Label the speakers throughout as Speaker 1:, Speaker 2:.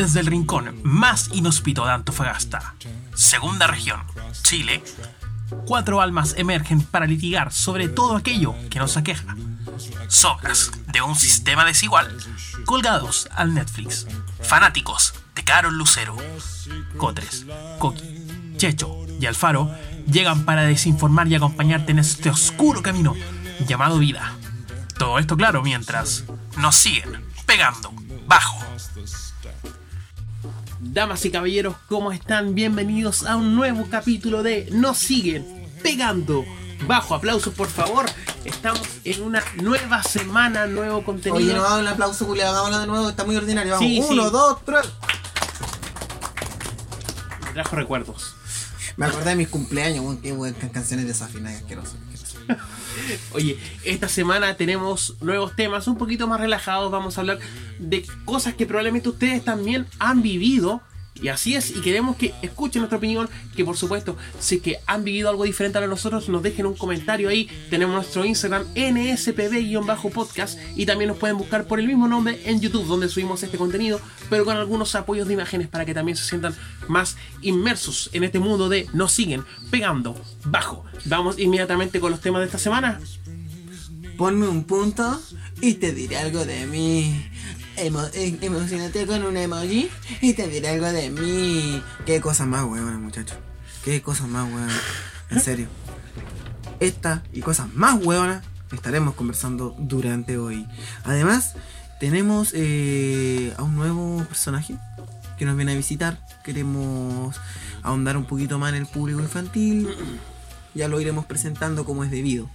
Speaker 1: Desde el rincón más inhóspito de Antofagasta, segunda región, Chile, cuatro almas emergen para litigar sobre todo aquello que nos aqueja. Sobras de un sistema desigual colgados al Netflix. Fanáticos de Carol Lucero. Cotres, Coqui, Checho y Alfaro llegan para desinformar y acompañarte en este oscuro camino llamado vida. Todo esto claro mientras nos siguen pegando bajo. Damas y caballeros, ¿cómo están? Bienvenidos a un nuevo capítulo de Nos siguen pegando bajo. Aplausos, por favor. Estamos en una nueva semana, nuevo contenido.
Speaker 2: Oye, no hago un aplauso, Julia, hagámoslo de nuevo, está muy ordinario. Vamos,
Speaker 1: Sí,
Speaker 2: uno,
Speaker 1: sí.
Speaker 2: dos, tres.
Speaker 1: Me trajo recuerdos.
Speaker 2: Me acordé de mis cumpleaños, weón, qué weón, canciones desafinadas, asqueroso.
Speaker 1: Oye, esta semana tenemos nuevos temas un poquito más relajados. Vamos a hablar de cosas que probablemente ustedes también han vivido. Y así es, y queremos que escuchen nuestra opinión, que por supuesto, si es que han vivido algo diferente a nosotros, nos dejen un comentario ahí. Tenemos nuestro Instagram nspb-podcast y también nos pueden buscar por el mismo nombre en YouTube, donde subimos este contenido, pero con algunos apoyos de imágenes para que también se sientan más inmersos en este mundo de nos siguen pegando bajo. Vamos inmediatamente con los temas de esta semana.
Speaker 2: Ponme un punto y te diré algo de mí. Emo- eh, emocionate con un emoji y te diré algo de mí. Qué cosa más huevona, muchachos. Qué cosa más huevona. En serio. Esta y cosas más huevonas estaremos conversando durante hoy. Además, tenemos eh, a un nuevo personaje que nos viene a visitar. Queremos ahondar un poquito más en el público infantil. Ya lo iremos presentando como es debido.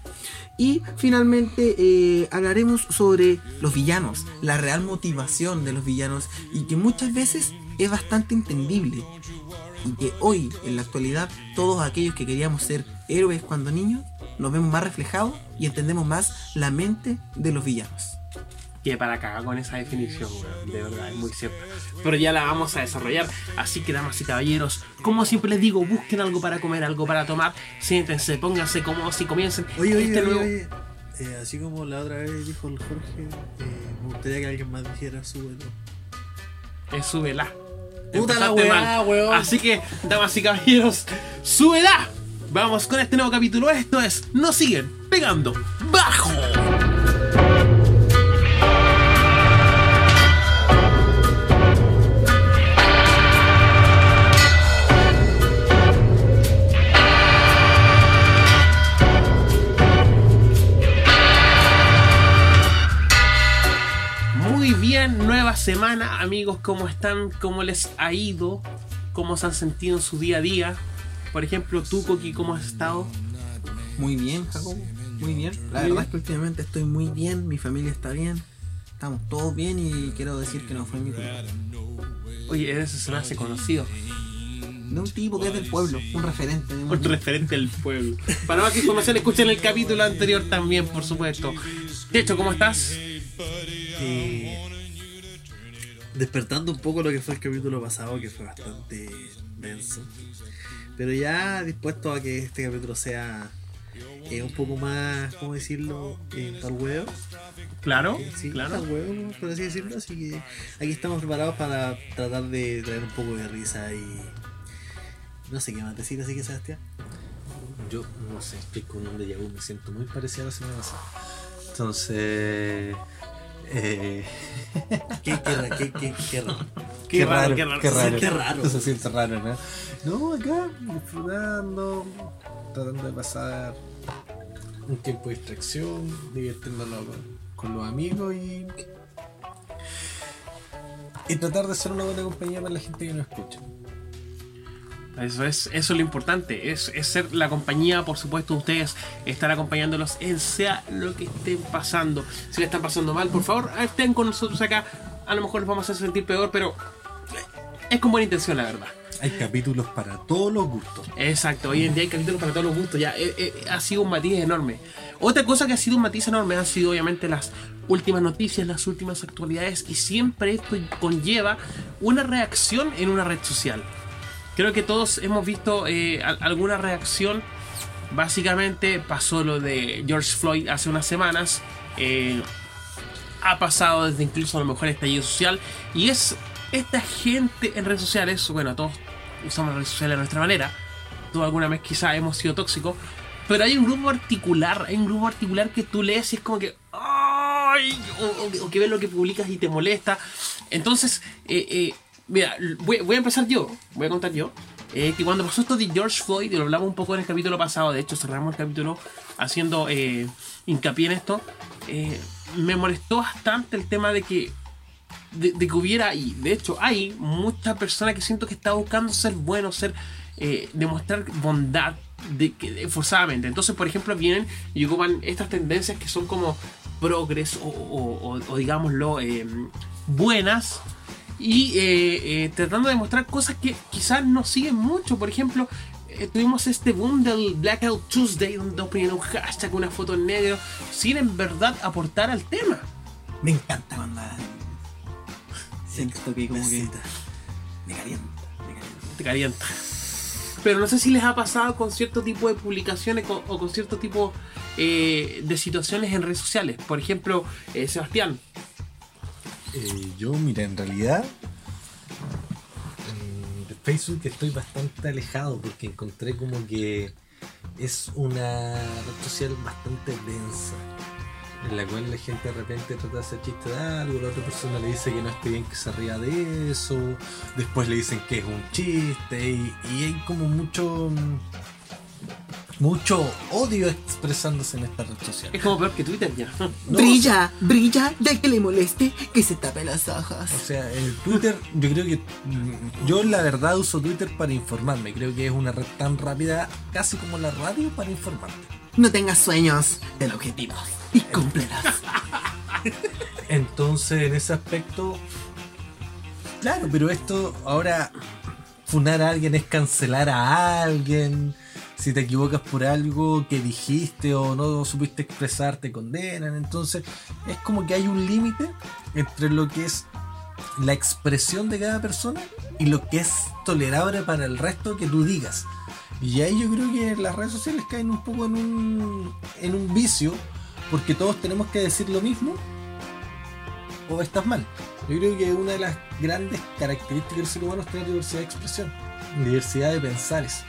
Speaker 2: Y finalmente eh, hablaremos sobre los villanos, la real motivación de los villanos y que muchas veces es bastante entendible. Y que hoy, en la actualidad, todos aquellos que queríamos ser héroes cuando niños, nos vemos más reflejados y entendemos más la mente de los villanos.
Speaker 1: Que para cagar con esa definición, weón, de verdad, es muy cierta. Pero ya la vamos a desarrollar. Así que, damas y caballeros, como siempre les digo, busquen algo para comer, algo para tomar, siéntense, pónganse cómodos y comiencen
Speaker 3: Oye, oye,
Speaker 1: este
Speaker 3: oye,
Speaker 1: nuevo.
Speaker 3: oye. Eh, así como la otra vez dijo el Jorge, eh, me gustaría que alguien más dijera súbelo.
Speaker 1: Es súbela.
Speaker 3: Puta la weá, weón.
Speaker 1: Así que, damas y caballeros, súbela. Vamos con este nuevo capítulo. Esto es Nos siguen pegando bajo. Muy bien, nueva semana, amigos, ¿cómo están? ¿Cómo les ha ido? ¿Cómo se han sentido en su día a día? Por ejemplo, tú, Coqui, ¿cómo has estado?
Speaker 2: Muy bien, Jacobo. Muy bien. La
Speaker 1: Muy
Speaker 2: verdad
Speaker 1: bien.
Speaker 2: es que últimamente estoy muy bien, mi familia está bien. Estamos todos bien y quiero decir que no fue mi culpa.
Speaker 1: Oye, ese se me hace conocido.
Speaker 2: De un tipo que es del pueblo, un referente. de un-
Speaker 1: Un referente del pueblo. Para más información, escuchen el capítulo anterior también, por supuesto. Techo, ¿cómo estás?
Speaker 3: Eh, despertando un poco lo que fue el capítulo pasado, que fue bastante denso. Pero ya dispuesto a que este capítulo sea eh, un poco más, ¿cómo decirlo? Eh, tal huevo.
Speaker 1: Claro,
Speaker 3: Eh, sí,
Speaker 1: claro.
Speaker 3: tal huevo, por así decirlo. Así que aquí estamos preparados para tratar de traer un poco de risa y. No sé qué más decir, así que Sebastián.
Speaker 4: Yo no sé, estoy con un déjà vu, me siento muy parecido a la semana pasada. Entonces. Eh,
Speaker 3: Qué, qué, qué, raro.
Speaker 1: Qué raro, qué raro.
Speaker 4: Qué raro.
Speaker 3: Qué raro.
Speaker 4: Se siente raro, ¿no? No, acá, disfrutando, tratando de pasar un tiempo de distracción, divirtiéndolo con, con los amigos y. Y tratar de ser una buena compañía para la gente que nos escucha.
Speaker 1: Eso es, eso es lo importante, es, es ser la compañía, por supuesto, de ustedes, estar acompañándolos en sea lo que estén pasando. Si le están pasando mal, por favor, estén con nosotros acá. A lo mejor les vamos a hacer sentir peor, pero es con buena intención, la verdad.
Speaker 4: Hay capítulos para todos los gustos.
Speaker 1: Exacto, hoy en día hay capítulos para todos los gustos, ya eh, eh, ha sido un matiz enorme. Otra cosa que ha sido un matiz enorme han sido obviamente las últimas noticias, las últimas actualidades y siempre esto conlleva una reacción en una red social. Creo que todos hemos visto eh, al- alguna reacción. Básicamente pasó lo de George Floyd hace unas semanas. eh, ha pasado desde incluso a lo mejor estallido social. Y es esta gente en redes sociales, bueno, todos usamos las redes sociales de nuestra manera, todos alguna vez quizás hemos sido tóxicos, pero hay un grupo particular, hay un grupo particular que tú lees y es como que... ¡Ay! O, que ves lo que publicas y te molesta. Entonces, eh, mira, voy, voy a empezar yo, voy a contar yo. eh, que cuando pasó esto de George Floyd, y lo hablamos un poco en el capítulo pasado, de hecho cerramos el capítulo haciendo eh, hincapié en esto, eh, me molestó bastante el tema de que de, de que hubiera, y de hecho hay mucha persona que siento que está buscando ser bueno, ser eh, demostrar bondad de de- forzadamente. Entonces, por ejemplo, vienen y ocupan estas tendencias que son como progres o, o- o- o digámoslo eh, buenas y eh, eh, tratando de mostrar cosas que quizás no siguen mucho. Por ejemplo, eh, tuvimos este boom del Blackout Tuesday donde todos ponían un hashtag, una foto en negro, sin en verdad aportar al tema.
Speaker 2: Me encanta cuando siento que como que me calienta, me calienta.
Speaker 1: te calienta. Pero no sé si les ha pasado con cierto tipo de publicaciones o con cierto tipo eh, de situaciones en redes sociales. Por ejemplo, eh, Sebastián,
Speaker 4: Eh, yo, mira, en realidad de Facebook estoy bastante alejado porque encontré como que es una red social bastante densa en la cual la gente de repente trata de hacer chiste de algo, la otra persona le dice que no esté bien que se ría de eso, después le dicen que es un chiste y, y hay como mucho mucho odio expresándose en esta red social.
Speaker 1: es como peor que Twitter ya.
Speaker 4: No,
Speaker 2: brilla, brilla, ya que le moleste, que se tape las
Speaker 4: O
Speaker 2: ojos.
Speaker 4: sea, el Twitter, yo creo que. Yo la verdad uso Twitter para informarme. Creo que es una red tan rápida, casi como la radio, para informarte.
Speaker 2: No tengas sueños, ten objetivos y cúmplelos.
Speaker 4: Entonces, en ese aspecto. Claro, pero esto ahora. Funar a alguien es cancelar a alguien. Si te equivocas por algo que dijiste o no supiste expresar, te condenan. Entonces, es como que hay un límite entre lo que es la expresión de cada persona y lo que es tolerable para el resto que tú digas. Y ahí yo creo que las redes sociales caen un poco en un, en un vicio, porque todos tenemos que decir lo mismo o estás mal. Yo creo que una de las grandes características del ser humano es tener diversidad de expresión, diversidad de pensares.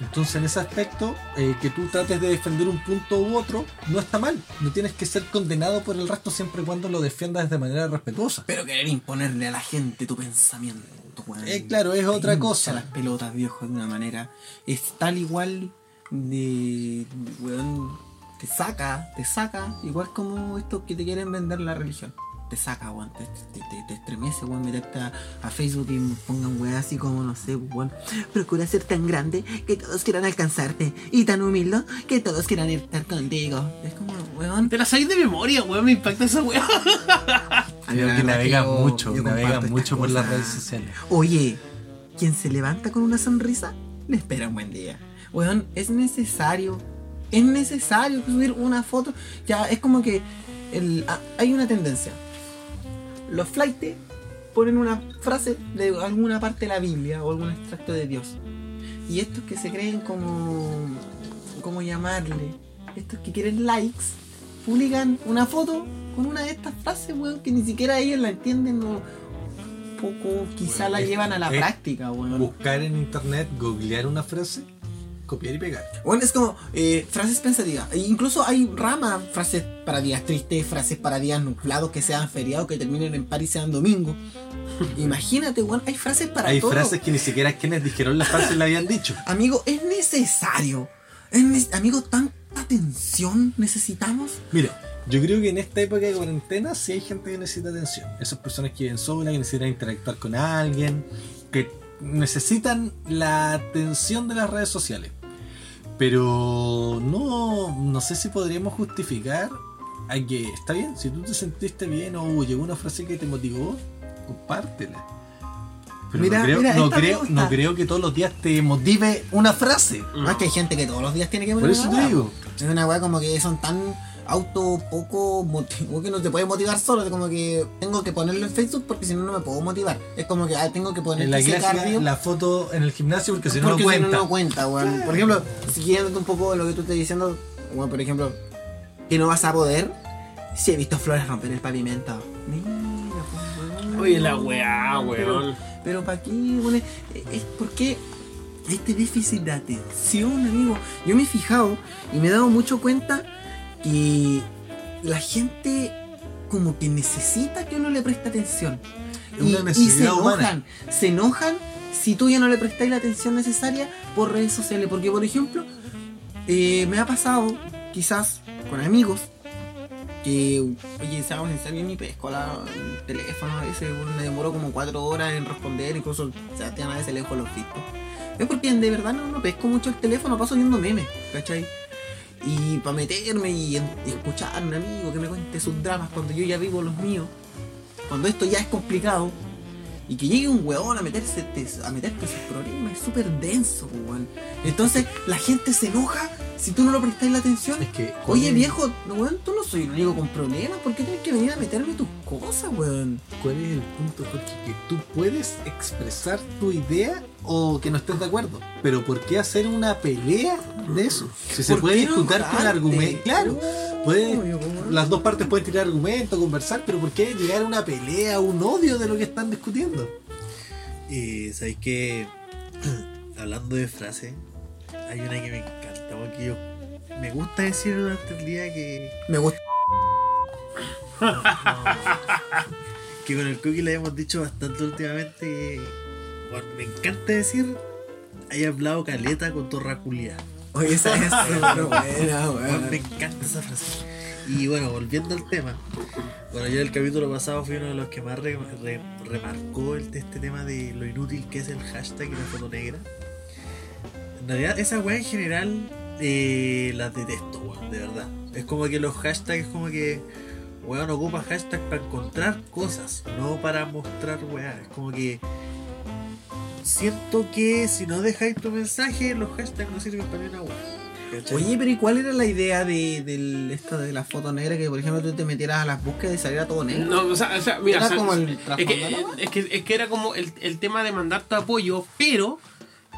Speaker 4: Entonces, en ese aspecto, eh, que tú trates de defender un punto u otro, no está mal. No tienes que ser condenado por el resto siempre y cuando lo defiendas de manera respetuosa.
Speaker 2: Pero querer imponerle a la gente tu pensamiento, weón.
Speaker 4: Eh, claro, es otra cosa.
Speaker 2: las pelotas, viejo, de una manera. Es tal igual de. weón. Te saca, te saca. Igual como estos que te quieren vender la religión. Te saca, weón. Te, te, te- te estremece, weón. Meterte a, a Facebook y pongan weón así como, no sé, weón. Procura ser tan grande que todos quieran alcanzarte. Y tan humilde que todos quieran estar contigo. Es como, weón.
Speaker 1: Te la sabéis de memoria, weón, me impacta esa weá.
Speaker 4: Creo que
Speaker 2: yo-
Speaker 4: mucho,
Speaker 2: yo
Speaker 4: navegan
Speaker 2: comparto
Speaker 4: mucho por las redes sociales.
Speaker 2: Oye, quien se levanta con una sonrisa, le espera un buen día. Weón, es necesario. Es necesario subir una foto. Ya, es como que el- ah, hay una tendencia. Los flightes ponen una frase de alguna parte de la Biblia o algún extracto de Dios. Y estos que se creen como. ¿Cómo llamarle? Estos que quieren likes, publican una foto con una de estas frases, weón, que ni siquiera ellos la entienden o poco quizá
Speaker 4: Bueno,
Speaker 2: la
Speaker 4: es-
Speaker 2: llevan a la práctica, weón.
Speaker 4: Buscar en internet, googlear una frase, copiar y pegar.
Speaker 2: Bueno, es como eh, frases pensativas. E incluso hay ramas, frases para días tristes, frases para días nublados que sean feriados, que terminen en par y sean domingo. Imagínate, weón, hay frases para
Speaker 4: Hay
Speaker 2: todo.
Speaker 4: frases que ni siquiera quienes dijeron las frases la habían dicho.
Speaker 2: Amigo, es necesario. Es ne- amigo, tanta atención necesitamos.
Speaker 4: Mira, yo creo que en esta época de cuarentena sí hay gente que necesita atención. Esas personas que viven solas, que necesitan interactuar con alguien, que necesitan la atención de las redes sociales. Pero no, no sé si podríamos justificar a que está bien, si tú te sentiste bien o llegó una frase que te motivó, compártela. Pero
Speaker 2: Mira,
Speaker 4: no, creo,
Speaker 2: mira,
Speaker 4: no, creo, no que todos los días te motive una frase.
Speaker 2: Más que hay gente que todos los días tiene que
Speaker 4: Por
Speaker 2: poner
Speaker 4: eso te digo.
Speaker 2: Es una weá como que son tan auto poco motivo que no te puede motivar solo. Es como que tengo que ponerlo en Facebook porque si no, no me puedo motivar. Es como que ah, tengo que poner
Speaker 4: En la
Speaker 2: ese
Speaker 4: clásica,
Speaker 2: cardio.
Speaker 4: la foto en el gimnasio porque si no
Speaker 2: porque
Speaker 4: no cuenta.
Speaker 2: si no, no cuenta, weón. Por ejemplo, siguiendo un poco lo que tú estás diciendo, weón, por ejemplo, que no vas a poder si he visto flores romper el pavimento. Mira, pues, weón.
Speaker 1: Oye, la weá, weón.
Speaker 2: Pero para qué, weón, es, es porque este déficit de atención, amigo. Yo me he fijado y me he dado mucho cuenta que la gente como que necesita que uno le preste atención.
Speaker 4: Es una
Speaker 2: y, y se enojan,
Speaker 4: humana.
Speaker 2: se enojan si tú ya no le prestáis la atención necesaria por redes sociales. Porque, por ejemplo, eh, me ha pasado, quizás con amigos, que, oye, seamos sinceros, yo ni pesco la, el teléfono a veces, me demoro como cuatro horas en responder, incluso Sebastián a veces le dejo los vistos. Es porque de verdad no, no pesco mucho el teléfono, paso viendo memes, ¿cachai? Y para meterme y, y escuchar a un amigo que me cuente sus dramas cuando yo ya vivo los míos, cuando esto ya es complicado, y que llegue un weón a meterse a meterte sus problemas, es súper denso, weón. Entonces la gente se enoja si tú no le prestas la atención.
Speaker 4: Es que.
Speaker 2: Oye
Speaker 4: ¿cuál es-
Speaker 2: viejo, weón, tú no soy el único con problemas, ¿por qué tienes que venir a meterme tus cosas, weón?
Speaker 4: ¿Cuál es el punto, Jorge? Que tú puedes expresar tu idea o que no estés de acuerdo. Pero ¿por qué hacer una pelea de eso? Si se
Speaker 2: ¿Por
Speaker 4: puede discutir con argumentos. Claro, puede- las dos partes pueden tirar argumentos, conversar, pero ¿por qué llegar a una pelea, a un odio de lo que están discutiendo?
Speaker 3: Y sabéis que hablando de frases, hay una que me encanta, porque yo me gusta decir durante el día que,
Speaker 2: Me gusta.
Speaker 3: que con el cookie le hemos dicho bastante últimamente que bueno, me encanta decir hay hablado caleta con torra culia.
Speaker 2: Oye, esa es súper buena,
Speaker 3: Bueno,
Speaker 2: weón.
Speaker 3: me encanta esa frase. Y bueno, volviendo al tema. Bueno, yo en el capítulo pasado fui uno de los que más re- re- remarcó el, este tema de lo inútil que es el hashtag y la foto negra. En realidad, esa weá en general eh, las detesto, weón, de verdad. Es como que los hashtags, es como que weón ocupa hashtag para encontrar cosas, no para mostrar weá. Es como que siento que si no dejáis tu mensaje, los hashtags no sirven para. ¿cachai?
Speaker 2: Oye, pero ¿y cuál era la idea de, del, esto de la foto negra? Que por ejemplo tú te metieras a las búsquedas y saliera todo negro.
Speaker 1: No, o sea, o sea, mira,
Speaker 2: Era
Speaker 1: o sea,
Speaker 2: como el
Speaker 1: es, que,
Speaker 2: de
Speaker 1: es, que, es que era como el, el tema de mandar tu apoyo, pero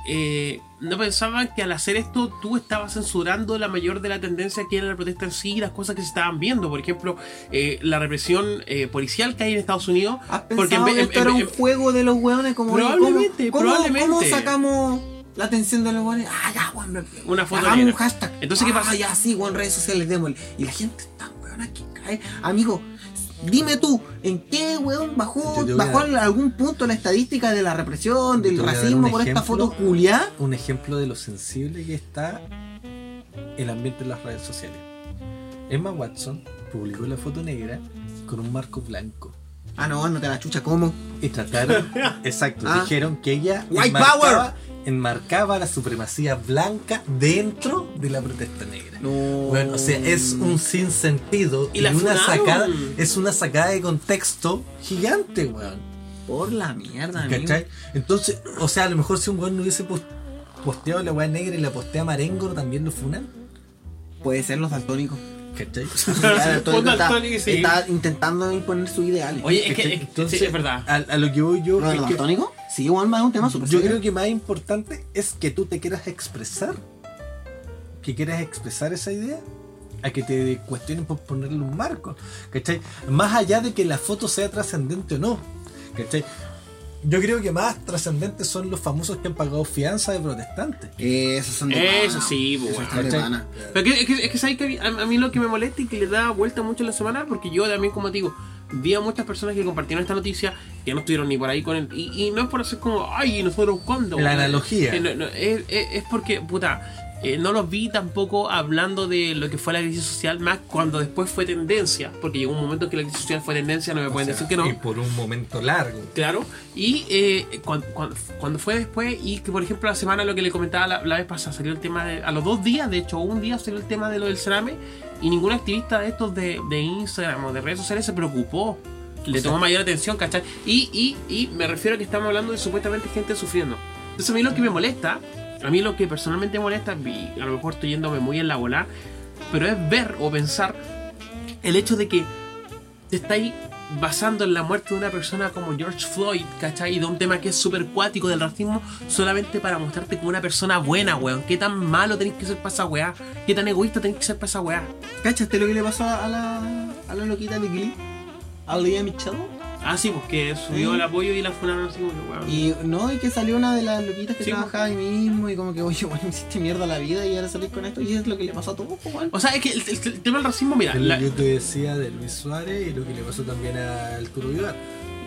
Speaker 1: eh, no pensaban que al hacer esto tú estabas censurando la mayor de la tendencia que era la protesta en sí y las cosas que se estaban viendo. Por ejemplo, eh, la represión eh, policial que hay en Estados Unidos.
Speaker 2: ¿Has
Speaker 1: Porque en-
Speaker 2: que
Speaker 1: en-
Speaker 2: era
Speaker 1: en-
Speaker 2: un juego de los hueones como oye, ¿cómo-
Speaker 1: Probablemente,
Speaker 2: cómo,
Speaker 1: probablemente.
Speaker 2: ¿Cómo sacamos la atención de los hueones? Ah, ya, weón. me-
Speaker 1: Una foto
Speaker 2: Hagamos un hashtag.
Speaker 1: Entonces, ¿qué
Speaker 2: Ah,
Speaker 1: pasa?
Speaker 2: ya, sí, weón, redes sociales, démosle. Y la gente está, weón, aquí cae. Amigo, dime tú, ¿en qué, weón, bajó, bajó
Speaker 4: a-
Speaker 2: algún punto la estadística de la represión, del racismo por esta
Speaker 4: ejemplo.
Speaker 2: foto culiá?
Speaker 4: Un ejemplo de lo sensible que está el ambiente en las redes sociales. Emma Watson publicó la foto negra con un marco blanco.
Speaker 2: Ah, no, no te la chucha, ¿cómo?
Speaker 4: Y trataron, exacto,
Speaker 2: Ah.
Speaker 4: dijeron que ella
Speaker 2: White
Speaker 4: enmarcaba, enmarcaba la supremacía blanca dentro de la protesta negra.
Speaker 2: No.
Speaker 4: Bueno, o sea, es un sinsentido
Speaker 1: Y
Speaker 4: y,
Speaker 1: la
Speaker 4: una
Speaker 1: funaron.
Speaker 4: sacada, es una sacada de contexto gigante, weón.
Speaker 2: Por la mierda, amigo.
Speaker 4: ¿Cachai? Entonces, o sea, a lo mejor si un weón no hubiese pos- posteado la weá negra y la postea Marengo, también lo funan.
Speaker 2: Puede ser los daltónicos.
Speaker 4: ¿Cachai?
Speaker 2: Está,
Speaker 1: daltónico, sí.
Speaker 2: está intentando imponer sus ideales.
Speaker 1: Oye, es que,
Speaker 4: Entonces,
Speaker 1: sí, es verdad.
Speaker 4: A, a lo que voy yo.
Speaker 2: ¿Lo
Speaker 4: es que-?
Speaker 2: Sí, igual es un tema súper
Speaker 4: Yo
Speaker 2: serio.
Speaker 4: creo que más importante es que tú te quieras expresar, que quieras expresar esa idea, a que te cuestionen por ponerle un marco, ¿cachai? Más allá de que la foto sea trascendente o no, ¿cachai? Yo creo que más trascendentes son los famosos que han pagado fianza de protestantes.
Speaker 2: Esos son de
Speaker 1: Eso
Speaker 2: pana.
Speaker 1: sí, bueno.
Speaker 4: ¿Cachai?
Speaker 2: pana.
Speaker 1: Pero que- es que, es que sabes que a, a mí lo que me molesta y que le da vuelta mucho en la semana, porque yo también, como te digo, vi a muchas personas que compartieron esta noticia que no estuvieron ni por ahí con él. Y, y no es por hacer como, ay, nosotros cuándo.
Speaker 4: La
Speaker 1: weón?".
Speaker 4: analogía.
Speaker 1: Eh, no, no, es, es- es porque, puta, eh, no los vi tampoco hablando de lo que fue la crisis social, más cuando después fue tendencia, porque llegó un momento en que la crisis social fue tendencia, no me pueden
Speaker 4: sea,
Speaker 1: decir que no.
Speaker 4: Y por un momento largo.
Speaker 1: Claro, y eh, cuando, cuando, fue después, y que por ejemplo la semana lo que le comentaba la, la vez pasada, salió el tema de, a los dos días, de hecho un día salió el tema de lo del cerame, y ningún activista de estos de, de Instagram o de redes sociales se preocupó, le tomó mayor atención, ¿cachai? Y, y, y me refiero a que estamos hablando de supuestamente gente sufriendo. Entonces a mí lo que me molesta, a mí lo que personalmente me molesta, y a lo mejor estoy yéndome muy en la bola, pero es ver o pensar el hecho de que te estáis basando en la muerte de una persona como George Floyd, ¿cachai? Y de un tema que es súper cuático del racismo, solamente para mostrarte como una persona buena, weón. ¿Qué tan malo tenéis que ser para esa weá? ¿Qué tan egoísta tenéis que ser para esa weá?
Speaker 2: ¿Cachaste lo que le pasó a la, a la loquita de Glee? A Lea Michelle.
Speaker 1: Ah, sí, porque subió
Speaker 2: Sí.
Speaker 1: el apoyo y la funaron así como que, weón.
Speaker 2: Y no, y que salió una de las loquitas que
Speaker 1: Sí,
Speaker 2: trabajaba ahí mismo y como que, oye, bueno, hiciste mierda la vida y ahora salís con esto y es lo que le pasó a todos, pues, weón.
Speaker 1: O sea, es que el, el- el tema del racismo, mira, la-
Speaker 4: lo que te decía de Luis Suárez y lo que le pasó también a Arturo Vidal.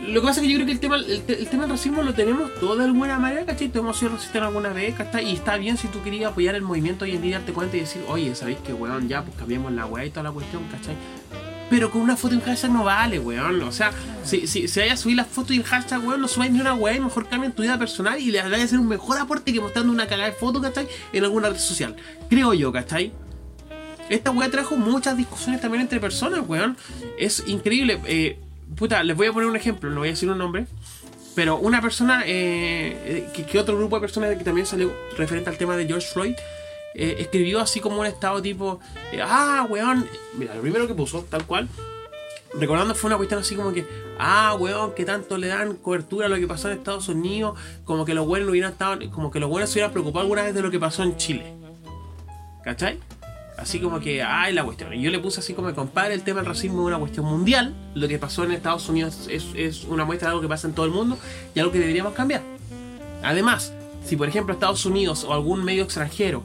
Speaker 1: lo que pasa es que yo creo que el tema, el, te- el tema del racismo lo tenemos todos de alguna manera, ¿cachai? Todos hemos sido racistas alguna vez, ¿cachai? Y está bien si tú querías apoyar el movimiento hoy en día, darte cuenta y decir, oye, ¿sabéis que, weón, ya, pues cambiamos la weá y toda la cuestión, ¿cachai? Pero con una foto y un hashtag no vale, weón. O sea, si, si, si vayas a subir la foto y el hashtag, weón, no subáis ni una weá y mejor cambien tu vida personal y le hagáis hacer un mejor aporte que mostrando una cagada de foto, ¿cachai? En alguna red social. Creo yo, ¿cachai? Esta weá trajo muchas discusiones también entre personas, weón. Es increíble. Eh, puta, les voy a poner un ejemplo, no voy a decir un nombre. Pero una persona, eh, eh, que otro grupo de personas que también salió referente al tema de George Floyd, eh, escribió así como un estado tipo, eh, ah, weón, mira, lo primero que puso, tal cual, recordando fue una cuestión así como que, ah, weón, que tanto le dan cobertura a lo que pasó en Estados Unidos, como que los buenos no hubieran estado, como que los buenos se hubieran preocupado alguna vez de lo que pasó en Chile. ¿Cachai? Así como que, ay, la cuestión. Y yo le puse así como, compadre, el tema del racismo es una cuestión mundial. Lo que pasó en Estados Unidos es, es una muestra de algo que pasa en todo el mundo y algo que deberíamos cambiar. Además, si por ejemplo Estados Unidos o algún medio extranjero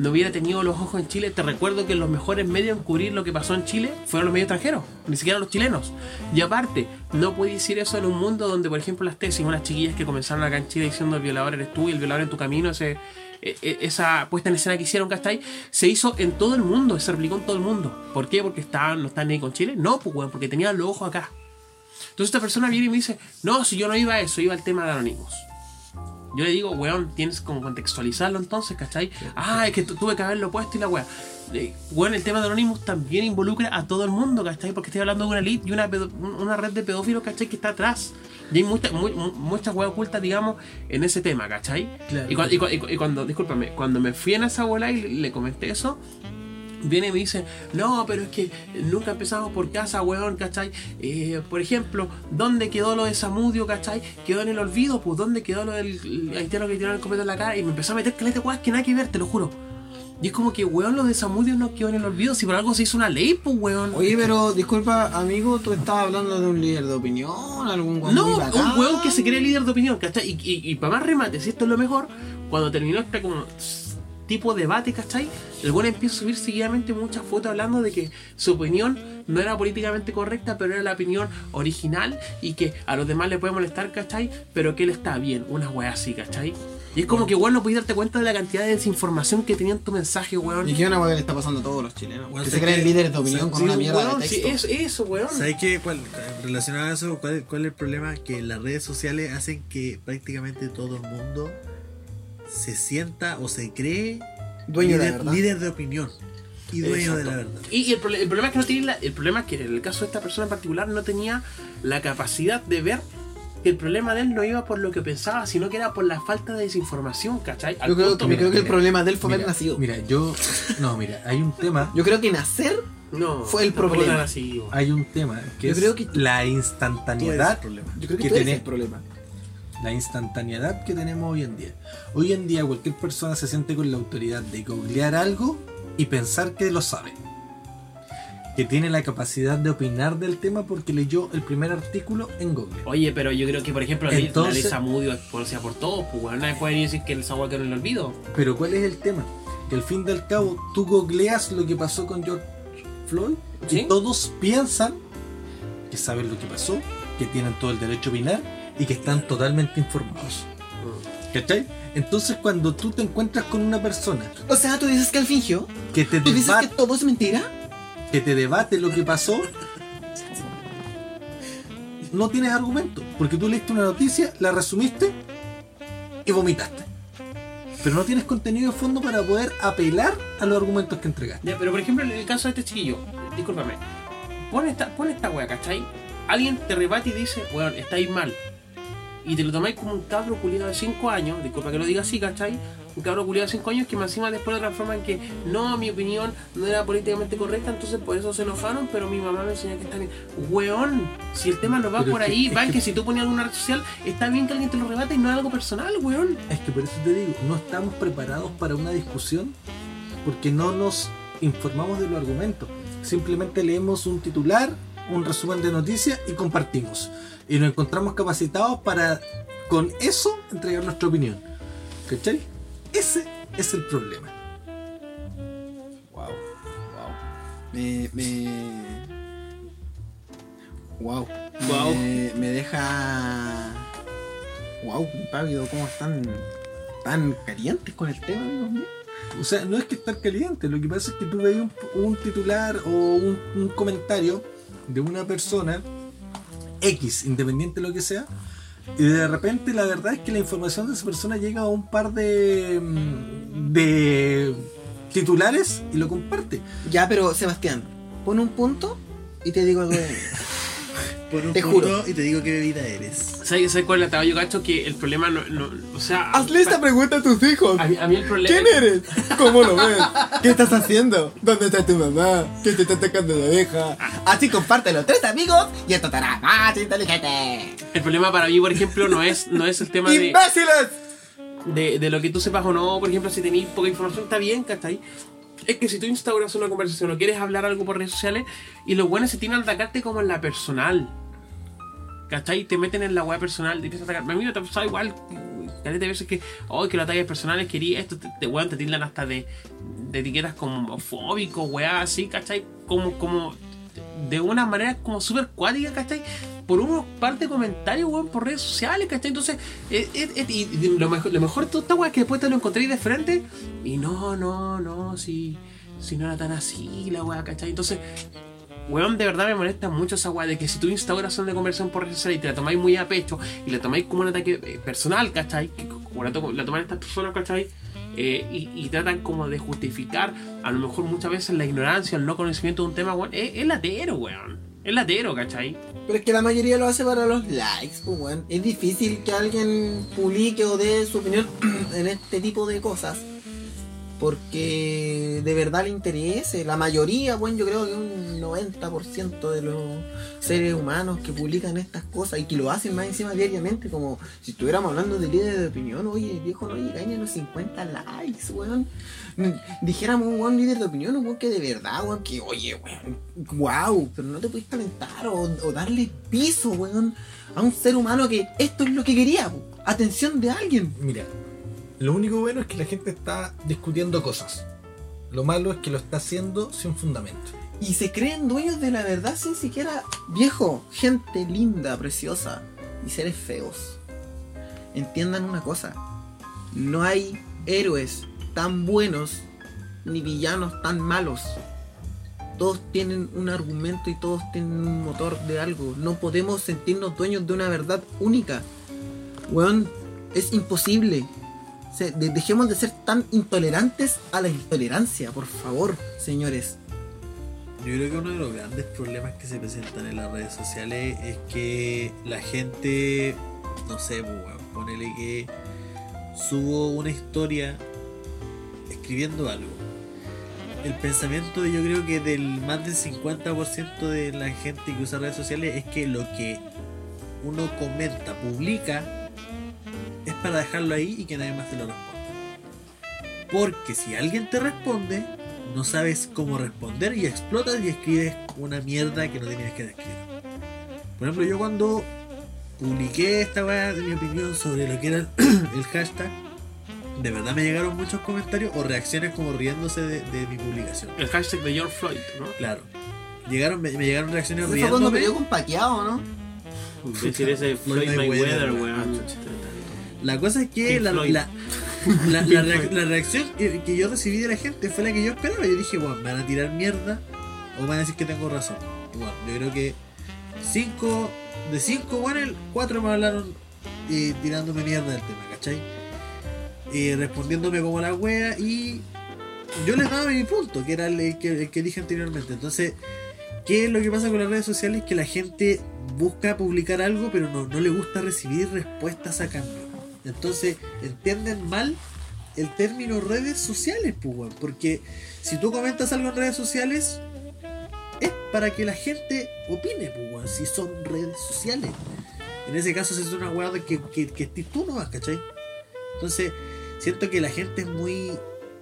Speaker 1: no hubiera tenido los ojos en Chile, te recuerdo que los mejores medios en cubrir lo que pasó en Chile fueron los medios extranjeros, ni siquiera los chilenos. Y aparte, no puedes decir eso en un mundo donde, por ejemplo, las tesis, unas chiquillas que comenzaron acá en Chile diciendo el violador eres tú y el violador en tu camino, e- e- esa puesta en escena que hicieron, ¿cachai? Se hizo en todo el mundo, se replicó en todo el mundo. ¿Por qué? Porque estaban, no están ni con Chile. No, pues, weón, porque tenían los ojos acá. Entonces esta persona viene y me dice, no, si yo no iba a eso, iba al tema de anónimos. Yo le digo, weón, tienes como contextualizarlo entonces, ¿cachai? Ah, es que tu- tuve que haberlo puesto y la weá. Eh, Weón, el tema de Anonymous también involucra a todo el mundo, ¿cachai? Porque estoy hablando de una elite y una, una red de pedófilos, ¿cachai? Que está atrás. Y hay mucha, mu- mu- muchas weas ocultas, digamos, en ese tema, ¿cachai?
Speaker 4: Claro.
Speaker 1: Y, cua- y cua- y cu- y cuando, discúlpame, cuando me fui en esa bola y le, le comenté eso, viene y me dice, no, pero es que nunca empezamos por casa, weón, ¿cachai? Eh, por ejemplo, ¿dónde quedó lo de Samudio, ¿cachai? Quedó en el olvido, pues ¿dónde quedó lo del el haitiano que tiraron el copete en la cara? Y me empezó a meter caleta weas que nada que ver, te lo juro. Y es como que, weón, lo de Samudio no quedó en el olvido, si por algo se hizo una ley, pues, weón.
Speaker 2: Oye, pero disculpa, amigo, tú estabas hablando de un líder de opinión, algún weón
Speaker 1: No, un weón que se cree líder de opinión, ¿cachai? Y, y, y para más remate, si esto es lo mejor, cuando terminó este como tipo de debate, ¿cachai? El weón empieza a subir seguidamente muchas fotos hablando de que su opinión no era políticamente correcta, pero era la opinión original y que a los demás le puede molestar, ¿cachai? Pero que él está bien, una wea así, ¿cachai? Y es como que, weón, no puedes darte cuenta de la cantidad de desinformación que tenía en tu mensaje, weón.
Speaker 2: Y que una weá que le está pasando a todos los chilenos.
Speaker 3: Bueno,
Speaker 2: que se creen líderes de opinión
Speaker 3: sí,
Speaker 2: con
Speaker 1: Sí,
Speaker 2: una mierda
Speaker 1: weón,
Speaker 2: de
Speaker 1: sí,
Speaker 2: texto.
Speaker 1: eso, eso, weón.
Speaker 3: ¿Sabes qué? ¿Cuál, relacionado a eso, ¿cuál, cuál es el problema? Que las redes sociales hacen que prácticamente todo el mundo se sienta o se cree
Speaker 2: Dueño de la
Speaker 3: líder,
Speaker 2: verdad.
Speaker 3: líder de opinión y dueño de la
Speaker 1: Exacto.
Speaker 3: verdad.
Speaker 1: Y, y el, el problema es que no tiene la- el problema es que en el caso de esta persona en particular no tenía la capacidad de ver que el problema de él no iba por lo que pensaba, sino que era por la falta de desinformación, ¿cachai? Al
Speaker 2: Yo creo,
Speaker 1: punto-
Speaker 2: yo creo que el
Speaker 4: mira,
Speaker 2: problema de él fue haber
Speaker 4: Mira,
Speaker 2: nacido.
Speaker 4: Mira, yo. No, mira, hay un tema.
Speaker 2: Yo creo que nacer
Speaker 1: no,
Speaker 2: fue el problema.
Speaker 1: así.
Speaker 4: Hay un tema que
Speaker 2: Yo
Speaker 4: es
Speaker 2: creo que-
Speaker 4: la
Speaker 3: Tú eres el
Speaker 4: instantaneidad.
Speaker 3: problema.
Speaker 2: Yo creo que
Speaker 4: que
Speaker 2: tú eres
Speaker 4: tenés-
Speaker 2: el problema.
Speaker 4: La instantaneidad que tenemos hoy en día. Hoy en día cualquier persona se siente con la autoridad de googlear algo y pensar que lo sabe. Que tiene la capacidad de opinar del tema porque leyó el primer artículo en Google.
Speaker 1: Oye, pero yo creo que, por ejemplo, ley- la
Speaker 4: Entonces-
Speaker 1: ley Samudio es por, sea por todos, pues. Nadie puede decir que el Samudio quedó en el olvido.
Speaker 4: Pero ¿cuál es el tema? Que al fin y al cabo tú googleas lo que pasó con George Floyd
Speaker 1: ¿Sí?
Speaker 4: y todos piensan que saben lo que pasó, que tienen todo el derecho a opinar y que están totalmente informados. ¿Cachai? Entonces cuando tú te encuentras con una persona
Speaker 2: O sea, tú dices que él fingió.
Speaker 4: que te,
Speaker 2: Tú dices que todo es mentira.
Speaker 4: que te debate lo que pasó, no tienes argumento. Porque tú leíste una noticia, la resumiste y vomitaste. Pero no tienes contenido de fondo para poder apelar a los argumentos que entregaste.
Speaker 1: Ya, pero por ejemplo, en el caso de este chiquillo, discúlpame, pon esta, pon esta wea, ¿cachai? Alguien te rebate y dice, weón, estáis mal. Y te lo tomáis como un cabro culiado de 5 años, disculpa que lo diga así, ¿cachai? Un cabro culiado de 5 años que más encima después lo transforma en que no, mi opinión no era políticamente correcta, entonces por eso se enojaron, pero mi mamá me enseñó que está bien. Weón, si el tema no va
Speaker 4: Pero
Speaker 1: por
Speaker 4: es que-
Speaker 1: ahí,
Speaker 4: es
Speaker 1: va
Speaker 4: que-
Speaker 1: que si tú ponías alguna red social, está bien que alguien te lo rebate y no es algo personal, weón.
Speaker 4: Es que por eso te digo, no estamos preparados para una discusión porque no nos informamos de los argumentos. Simplemente leemos un titular un resumen de noticias y compartimos. Y nos encontramos capacitados para con eso entregar nuestra opinión. ¿Cachai? Ese es el problema.
Speaker 2: Wow, wow. Me. me... Wow.
Speaker 1: Wow.
Speaker 2: Me, me deja. Wow, impávido, cómo están tan calientes con el tema, amigos míos.
Speaker 4: O sea, no es que estar caliente, lo que pasa es que tú veis un, un titular o un, un comentario de una persona X, independiente de lo que sea, y de repente la verdad es que la información de esa persona llega a un par de, mm, de titulares y lo comparte.
Speaker 2: Ya, pero Sebastián, pon un punto y te digo algo de mí.
Speaker 3: Por un
Speaker 2: Te
Speaker 3: punto
Speaker 2: juro.
Speaker 3: y te digo qué bebida eres.
Speaker 1: ¿Sabes cuál es la tabla? Yo cacho que el problema no, no- o sea,
Speaker 2: Hazle esta pregunta a tus hijos.
Speaker 1: a mí, a mí el problema
Speaker 2: ¿Quién eres? ¿Cómo lo ves? ¿Qué estás haciendo? ¿Dónde está tu mamá? ¿Qué te está tocando la oreja? Así compártelo tres amigos y esto te hará más inteligente.
Speaker 1: El problema para mí, por ejemplo, no es, no es el tema de,
Speaker 2: ¡Imbéciles!
Speaker 1: de, de lo que tú sepas o no. Por ejemplo, si tenéis poca información, está bien, ¿cachai? Es que si tú instauras una conversación o quieres hablar algo por redes sociales y los buenos se tienen a atacarte como en la personal. ¿Cachai? Te meten en la web personal, te empiezan a atacar. A mí me ha pasado igual. Caleta de veces que, oh, que los ataques personales quería esto, te, te, weón, te tildan hasta de, de etiquetas como homofóbico, weá, así, ¿cachai? Como, como, de una manera como súper cuática, ¿cachai? Por unos par de comentarios, weón, por redes sociales, ¿cachai? Entonces, y lo mejor, lo mejor de toda esta weá es que después te lo encontré de frente y no, no, no, si, si no era tan así, la weá, ¿cachai? Entonces, Weón, de verdad me molesta mucho esa weá de que si tú instauras una conversación por sociales y te la tomáis muy a pecho y la tomáis como un ataque eh, personal, ¿cachai? Que como la, to- la toman estas personas, ¿cachai? Eh, y, tratan como de justificar a lo mejor muchas veces la ignorancia, el no conocimiento de un tema, weón. Es, es latero, weón. Es latero, ¿cachai?
Speaker 2: Pero es que la mayoría lo hace para los likes, pues, weón. Es difícil que alguien publique o dé su opinión en este tipo de cosas. Porque de verdad le interese. La mayoría, bueno, yo creo que un 90% de los seres humanos que publican estas cosas y que lo hacen más encima diariamente, como si estuviéramos hablando de líder de opinión, oye, viejo, no llegáis a los 50 likes, weón. Dijéramos un buen líder de opinión, un weón que de verdad, weón, que oye, weón, wow, pero no te puedes calentar o, darle piso, weón, a un ser humano que esto es lo que quería, po. atención de alguien.
Speaker 4: Mira, lo único bueno es que la gente está discutiendo cosas. Lo malo es que lo está haciendo sin fundamento.
Speaker 2: Y se creen dueños de la verdad sin siquiera, viejo, gente linda, preciosa y seres feos. Entiendan una cosa, no hay héroes tan buenos ni villanos tan malos. Todos tienen un argumento y todos tienen un motor de algo. No podemos sentirnos dueños de una verdad única. Weón, es imposible. Dejemos de ser tan intolerantes a la intolerancia, por favor, señores.
Speaker 3: Yo creo que uno de los grandes problemas que se presentan en las redes sociales es que la gente, no sé, pues, ponele que subo una historia escribiendo algo. El pensamiento yo creo que del más del 50% de la gente que usa redes sociales es que lo que uno comenta, publica, es para dejarlo ahí y que nadie más te lo responda. Porque si alguien te responde, no sabes cómo responder y explotas y escribes una mierda que no tenías que escribir. Por ejemplo, yo cuando publiqué esta weá de mi opinión sobre lo que era el, hashtag, de verdad me llegaron muchos comentarios o reacciones como riéndose de, de mi publicación.
Speaker 1: El hashtag de George Floyd, ¿no?
Speaker 3: Claro. Llegaron, me, me llegaron reacciones
Speaker 2: Eso fue cuando peleó con Paqueado, ¿no?
Speaker 1: Decir ese Floyd Mayweather, weón.
Speaker 3: La cosa es que la, la, la, la reac- la reacción que yo recibí de la gente fue la que yo esperaba. Yo dije, bueno, me van a tirar mierda o me van a decir que tengo razón. Y bueno, yo creo que cinco, de cinco, bueno, cuatro me hablaron eh, tirándome mierda del tema, ¿cachai? Y respondiéndome como la wea y yo les daba mi punto, que era el, el que, el que dije anteriormente. Entonces, ¿qué es lo que pasa con las redes sociales? Que la gente busca publicar algo, pero no, no le gusta recibir respuestas a cambio. Entonces, entienden mal el término redes sociales, pues. Porque si tú comentas algo en redes sociales, es para que la gente opine, pues, si son redes sociales. En ese caso, si es una weá que, que, que tú nomás, ¿cachai? Entonces, siento que la gente es muy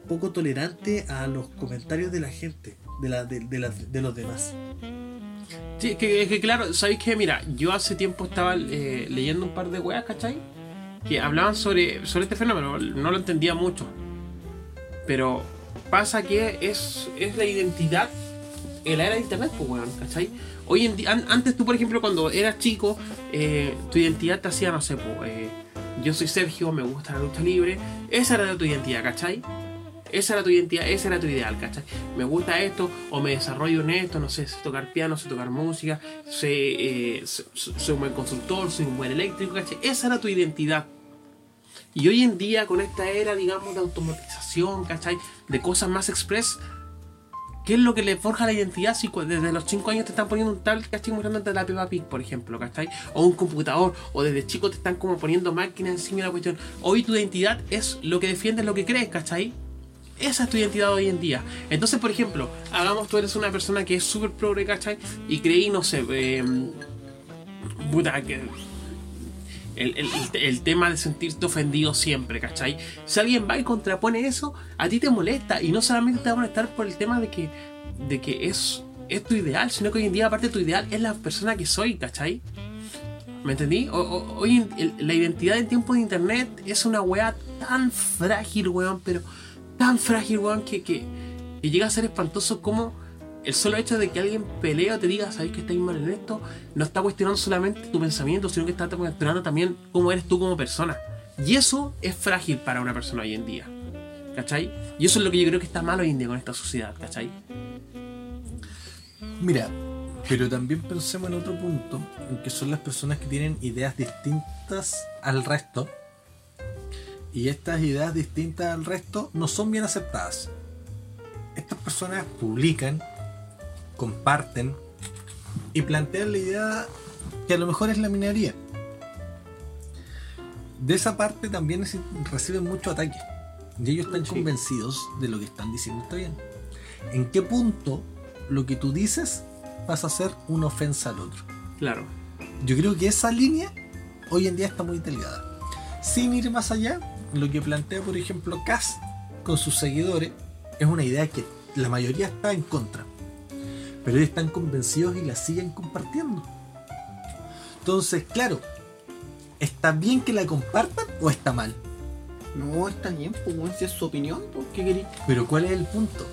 Speaker 3: poco tolerante a los comentarios de la gente, de, la, de, de de los demás.
Speaker 1: Sí, que, que claro, ¿sabéis que Mira, yo hace tiempo estaba eh, leyendo un par de weas, ¿cachai? Que hablaban sobre, sobre este fenómeno, no lo entendía mucho. Pero pasa que es, es la identidad en la era de internet, pues weón, ¿cachai? Hoy en antes tú, por ejemplo, cuando eras chico, eh, tu identidad te hacía, no sé, pues, eh, yo soy Sergio, me gusta la lucha libre. Esa era tu identidad, ¿cachai? Esa era tu identidad, ese era tu ideal, ¿cachai? Me gusta esto, o me desarrollo en esto, no sé, sé tocar piano, sé tocar música, sé, eh, soy un buen constructor, soy un buen eléctrico, ¿cachai? Esa era tu identidad. Y hoy en día, con esta era, digamos, de automatización, ¿cachai? De cosas más express, ¿qué es lo que le forja la identidad si desde los 5 años te están poniendo un tablet, ¿cachai? Mostrándote la Peppa Pig, por ejemplo, ¿cachai? O un computador, o desde chico te están como poniendo máquinas encima de la cuestión. Hoy tu identidad es lo que defiendes, lo que crees, ¿cachai? Esa es tu identidad hoy en día. Entonces, por ejemplo, hagamos tú eres una persona que es súper progre, ¿cachai? Y creí, no sé, eh, puta, que el, el- el- tema de sentirte ofendido siempre, ¿cachai? Si alguien va y contrapone eso, a ti te molesta. Y no solamente te va a molestar por el tema de que, de que es, es tu ideal, sino que hoy en día, aparte, tu ideal es la persona que soy, ¿cachai? ¿Me entendí? Hoy en- la identidad en tiempo de internet es una weá tan frágil, weón, pero tan frágil, weón, que, que, que llega a ser espantoso como el solo hecho de que alguien pelea o te diga, sabes que estáis mal en esto, no está cuestionando solamente tu pensamiento, sino que está cuestionando también cómo eres tú como persona. Y eso es frágil para una persona hoy en día. ¿Cachai? Y eso es lo que yo creo que está mal hoy en día con esta sociedad, ¿cachai?
Speaker 4: Mira, pero también pensemos en otro punto, en que son las personas que tienen ideas distintas al resto. Y estas ideas distintas al resto no son bien aceptadas. Estas personas publican, comparten y plantean la idea que a lo mejor es la minoría. De esa parte también es- reciben mucho ataque. Y ellos están
Speaker 1: Sí.
Speaker 4: convencidos de lo que están diciendo está bien. ¿En qué punto lo que tú dices pasa a ser una ofensa al otro?
Speaker 1: Claro.
Speaker 4: Yo creo que esa línea hoy en día está muy delgada. Sin ir más allá, lo que plantea, por ejemplo, Cass con sus seguidores es una idea que la mayoría está en contra. Pero ellos están convencidos y la siguen compartiendo. Entonces, claro, ¿está bien que la compartan o está mal?
Speaker 2: No, está bien, pues, si es su opinión, pues, ¿qué querés?
Speaker 4: Pero ¿cuál es el punto?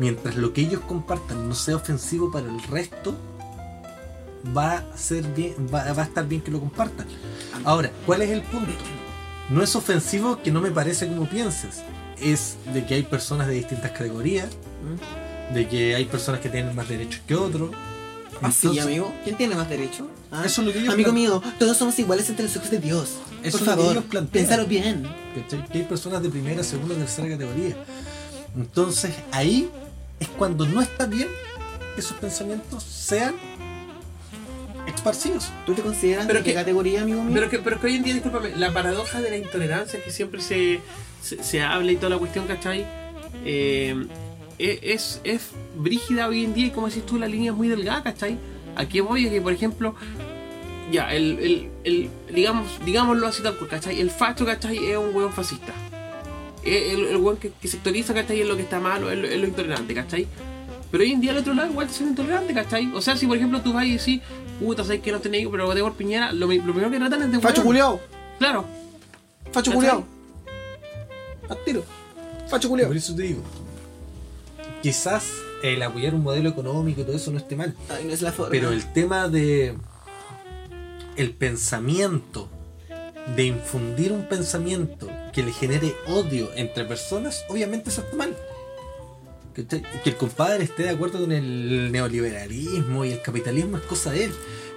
Speaker 4: Mientras lo que ellos compartan no sea ofensivo para el resto, va a ser bien, va, va a estar bien que lo compartan. Ahora, ¿cuál es el punto? No es ofensivo que no me parece como pienses. Es de que hay personas de distintas categorías, de que hay personas que tienen más derechos que otros.
Speaker 2: Ah, sí,
Speaker 4: Entonces,
Speaker 2: amigo. ¿Quién tiene más derecho? Ah,
Speaker 4: Eso es lo que ellos
Speaker 2: Amigo mío, todos somos iguales entre los ojos de Dios.
Speaker 4: Eso
Speaker 2: Por
Speaker 4: es lo que
Speaker 2: favor,
Speaker 4: ellos plantean.
Speaker 2: piénsalo bien.
Speaker 4: Que hay personas de primera, segunda, tercera categoría. Entonces ahí es cuando no está bien que esos pensamientos sean esparcidos.
Speaker 2: ¿Tú te consideras
Speaker 1: Pero
Speaker 2: de qué categoría, amigo mío?
Speaker 1: Pero que, pero que hoy en día, discúlpame, la paradoja de la intolerancia que siempre se, se, se habla y toda la cuestión, ¿cachai? Eh, es, es brígida hoy en día y como decís tú, la línea es muy delgada, ¿cachai? Aquí voy a que, por ejemplo, ya, el, el, el- digamos, digámoslo así tal cual, ¿cachai? El facho, ¿cachai? Es un hueón fascista. Es el, el hueón que, que sectoriza, ¿cachai? Es lo que está malo, es lo, es lo intolerante, ¿cachai? Pero hoy en día al otro lado igual es intolerante, ¿cachai? O sea, si por ejemplo tú vas y decís, puta, sabes que no tenéis, pero voté por Piñera, lo, lo primero que tratan es de
Speaker 2: Facho culiao.
Speaker 1: Claro,
Speaker 2: Facho culiao. Al tiro. Facho culiao.
Speaker 4: Por eso te digo, quizás el apoyar un modelo económico y todo eso no esté mal.
Speaker 2: Ay, no es la forma.
Speaker 4: Pero el tema de el pensamiento, de infundir un pensamiento que le genere odio entre personas, obviamente eso está mal. Que, que el compadre esté de acuerdo con el neoliberalismo y el capitalismo es cosa de él,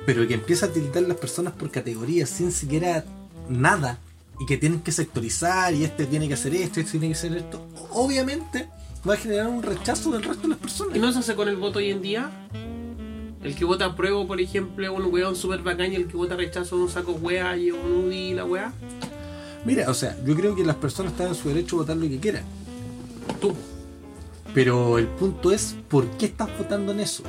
Speaker 4: pero que empieza a tildar las personas por categorías sin siquiera nada y que tienen que sectorizar y este tiene que hacer esto, este tiene que hacer esto, obviamente va a generar un rechazo del resto de las personas.
Speaker 1: ¿y no se hace con el voto hoy en día? El que vota apruebo, por ejemplo, es un weón super bacán y el que vota rechazo es un saco wea y un UDI y la wea.
Speaker 4: Mira, o sea, yo creo que las personas están en su derecho a votar lo que quieran.
Speaker 1: Tú.
Speaker 4: Pero el punto es, ¿por qué estás votando en eso?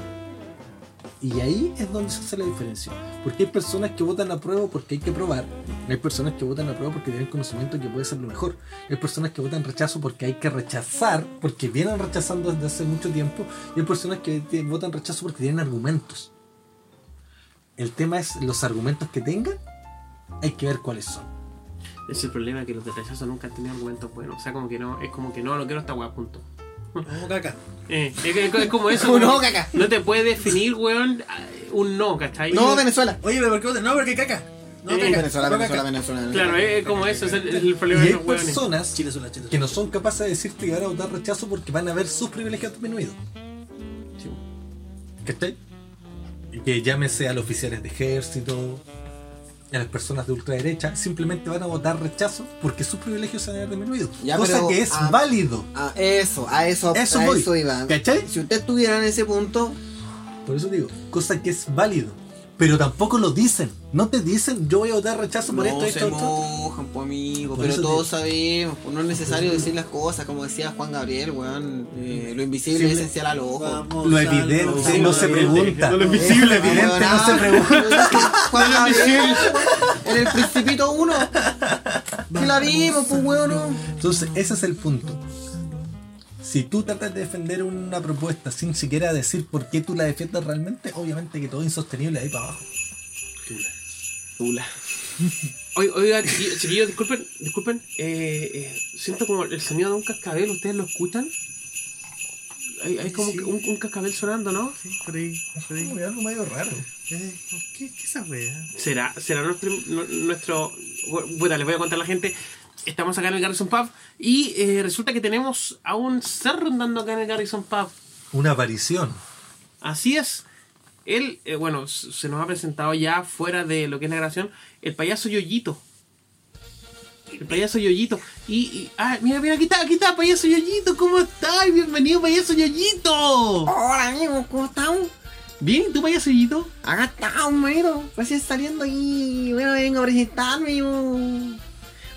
Speaker 4: Y ahí es donde se hace la diferencia. Porque hay personas que votan a prueba porque hay que probar. Hay personas que votan a prueba porque tienen conocimiento que puede ser lo mejor. Hay personas que votan rechazo porque hay que rechazar, porque vienen rechazando desde hace mucho tiempo. Y hay personas que votan rechazo porque tienen argumentos. El tema es los argumentos que tengan, hay que ver cuáles son.
Speaker 1: Es el problema que los de rechazo nunca han tenido argumentos buenos. O sea, como que no, es como que no, no quiero esta weá, punto.
Speaker 3: No, caca.
Speaker 1: Eh, es, es- es como eso.
Speaker 2: No,
Speaker 1: que
Speaker 2: caca.
Speaker 1: No te puede definir, weón, un no, ¿cachai?
Speaker 2: No, Venezuela.
Speaker 3: Oye, pero ¿por qué votas? No, porque caca. No,
Speaker 1: Eh,
Speaker 3: caca.
Speaker 2: Venezuela,
Speaker 3: No,
Speaker 2: Venezuela,
Speaker 3: caca.
Speaker 2: Venezuela.
Speaker 1: Claro, es, como eso, es el, problema
Speaker 4: Y
Speaker 1: de
Speaker 4: hay
Speaker 1: los weones.
Speaker 4: personas
Speaker 3: Chile sola, Chile
Speaker 4: que no son capaces de decirte que van a votar rechazo porque van a ver sus privilegios disminuidos.
Speaker 1: Sí.
Speaker 4: ¿Cachai? Y Que llámese a los oficiales de ejército, a las personas de ultraderecha, simplemente van a votar rechazo porque sus privilegios se van a ver disminuidos. Cosa
Speaker 2: pero,
Speaker 4: que es válido.
Speaker 2: A eso, a eso,
Speaker 4: Eso
Speaker 2: a
Speaker 4: voy.
Speaker 2: eso iba.
Speaker 4: ¿Cachai?
Speaker 2: Si usted estuviera en ese punto,
Speaker 4: Por eso digo, cosa que es válido. Pero tampoco lo dicen. No te dicen, yo voy a votar rechazo por esto,
Speaker 2: no
Speaker 4: esto,
Speaker 2: se
Speaker 4: esto.
Speaker 2: mojan, amigo.
Speaker 4: Por
Speaker 2: Pero todos
Speaker 4: te-
Speaker 2: sabemos, pues no es necesario decir las cosas, como decía Juan Gabriel, weón. eh, lo invisible
Speaker 4: Sí,
Speaker 2: es esencial al ojo.
Speaker 4: Lo evidente no se pregunta.
Speaker 1: Lo invisible,
Speaker 4: evidente no se pregunta.
Speaker 2: Juan Gabriel, en el Principito 1. Que la vimos, pues weón.
Speaker 4: Entonces, ese es el punto. Si tú tratas de defender una propuesta sin siquiera decir por qué tú la defiendes realmente, obviamente que todo es insostenible ahí para abajo.
Speaker 2: Tula.
Speaker 1: Oiga, oiga, chiquillos, disculpen, disculpen. Eh, eh, siento como el sonido de un cascabel, ¿ustedes lo escuchan? Hay, hay como
Speaker 3: Sí.
Speaker 1: un, un cascabel sonando, ¿no?
Speaker 3: Sí, por ahí, por ahí.
Speaker 4: algo medio raro.
Speaker 3: Eh, ¿Qué, qué esa wea?
Speaker 1: ¿Será, será nuestro, nu- nuestro... Bueno, les voy a contar a la gente. Estamos acá en el Garrison Pub y eh, resulta que tenemos a un ser rondando acá en el Garrison Pub.
Speaker 4: Una aparición.
Speaker 1: Así es. Él, eh, bueno, se nos ha presentado ya fuera de lo que es la grabación, el payaso Yoyito. El payaso Yoyito. Y, y- ah, mira, mira, aquí está, aquí está, payaso Yoyito, ¿cómo estás? Bienvenido, payaso Yoyito.
Speaker 2: Hola amigos, ¿cómo estamos?
Speaker 1: Bien, ¿y tú, payaso Yoyito?
Speaker 2: Acá estamos, mero. Recién saliendo y bueno, vengo a presentarme. Yo.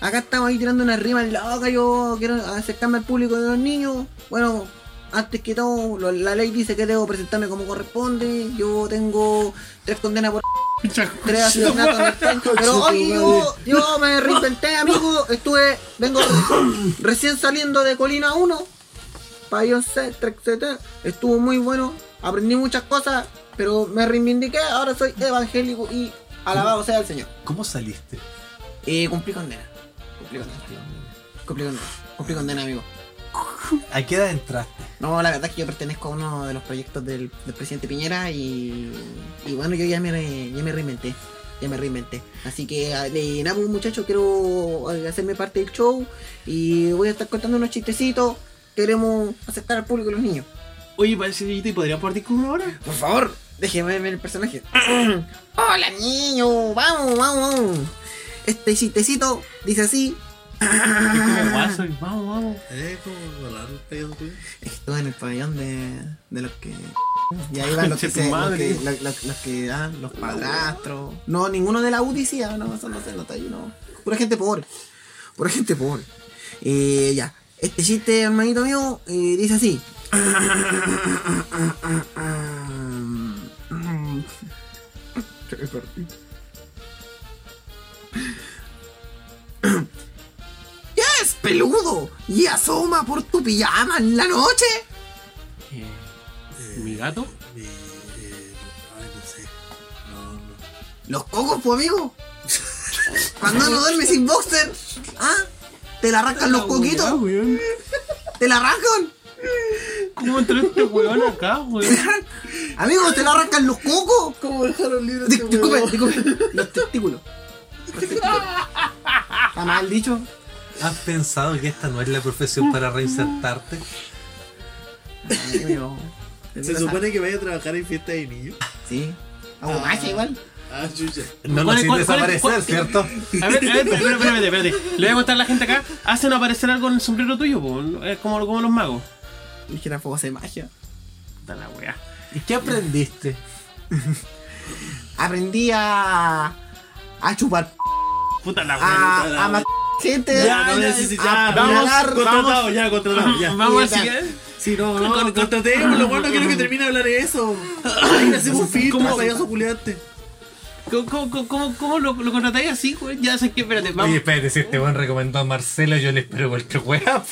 Speaker 2: Acá estamos ahí tirando una rima loca. Yo quiero acercarme al público de los niños. Bueno, antes que todo, lo- la ley dice que debo presentarme como corresponde. Yo tengo tres condenas por tres asesinatos en el. Pero hoy yo, yo me reinventé, amigo. Estuve, vengo recién saliendo de Colina 1. Para yo ser, etcétera. Estuvo muy bueno. Aprendí muchas cosas. Pero me reivindiqué. Ahora soy evangélico y alabado sea el Señor.
Speaker 4: ¿Cómo saliste?
Speaker 2: Eh, cumplí condena. Cumplí condena. Cumplí condena. Cumplí condena, amigo.
Speaker 4: ¿A qué edad entraste?
Speaker 2: No, la verdad es que yo pertenezco a uno de los proyectos del, del presidente Piñera y, y bueno, yo ya me, re- ya me reinventé. Ya me reinventé. Así que, ah, de nada, pues, muchachos, quiero eh, hacerme parte del show y voy a estar contando unos chistecitos. Queremos acercar al público los niños.
Speaker 1: Oye, Yoyito, ¿y podría partir con una hora?
Speaker 2: Por favor, déjeme ver el personaje. Hola, niño. Vamos, vamos, vamos. Este chistecito dice así.
Speaker 1: Vamos, vamos.
Speaker 3: Eh,
Speaker 2: en el pabellón de, de los que. Y ahí van los que, se, los, que, los, los- los que los padrastros. No, ninguno de la ah, no, eso no se nota ahí, no. Pura gente pobre. Pura gente pobre. Eh, ya. Este chiste, hermanito mío, eh, dice así. ¿Qué es peludo? Y asoma por tu pijama en la noche.
Speaker 1: Eh, ¿Mi gato?
Speaker 3: Mi, eh, ay, no sé. No, no.
Speaker 2: Los cocos, pues amigo. Cuando no duermes sin boxer, ¿ah? Te la arrancan los coquitos.
Speaker 1: weón.
Speaker 2: Te la arrancan.
Speaker 1: ¿Cómo entró este weón acá, weón?
Speaker 2: Amigos, te la arrancan los cocos.
Speaker 3: ¿Cómo dejaron libre
Speaker 2: Di- Disculpe, disculpe. Los testículos. Está mal dicho.
Speaker 4: ¿Has pensado que esta no es la profesión para reinsertarte?
Speaker 2: Amigo.
Speaker 3: Se supone que vaya a trabajar en fiesta de niños.
Speaker 2: Sí. Hago magia igual.
Speaker 3: Ah, chucha.
Speaker 4: No
Speaker 1: ¿Cuál
Speaker 4: lo
Speaker 1: es-
Speaker 4: sin
Speaker 1: es-
Speaker 4: desaparecer,
Speaker 1: cuál-
Speaker 4: ¿cierto?
Speaker 1: A ver, a ver, espérate, espérate, espérate. Le voy a contar a la gente acá. Hacen aparecer algo en el sombrero tuyo, po. Es como, como los magos.
Speaker 2: Dije la fuego hace magia.
Speaker 1: Puta la weá.
Speaker 4: ¿Y qué aprendiste?
Speaker 2: Aprendí a. a chupar.
Speaker 1: Puta la.
Speaker 2: A, a matar gente.
Speaker 3: Ya, no
Speaker 2: a- a
Speaker 3: Ya,
Speaker 1: vamos,
Speaker 3: contratado, ya, contratado, ya.
Speaker 1: Vamos siguiente.
Speaker 3: Sí, no, no, contratémoslo, weón, no quiero que termine de hablar de eso. Le hacemos un filtro, payaso culiante.
Speaker 1: ¿Cómo, cómo, cómo, cómo lo, lo contratáis así, güey? Ya sé que, espérate, vamos.
Speaker 4: Oye, espérate, si este buen recomendó a Marcelo, yo le espero cualquier wea.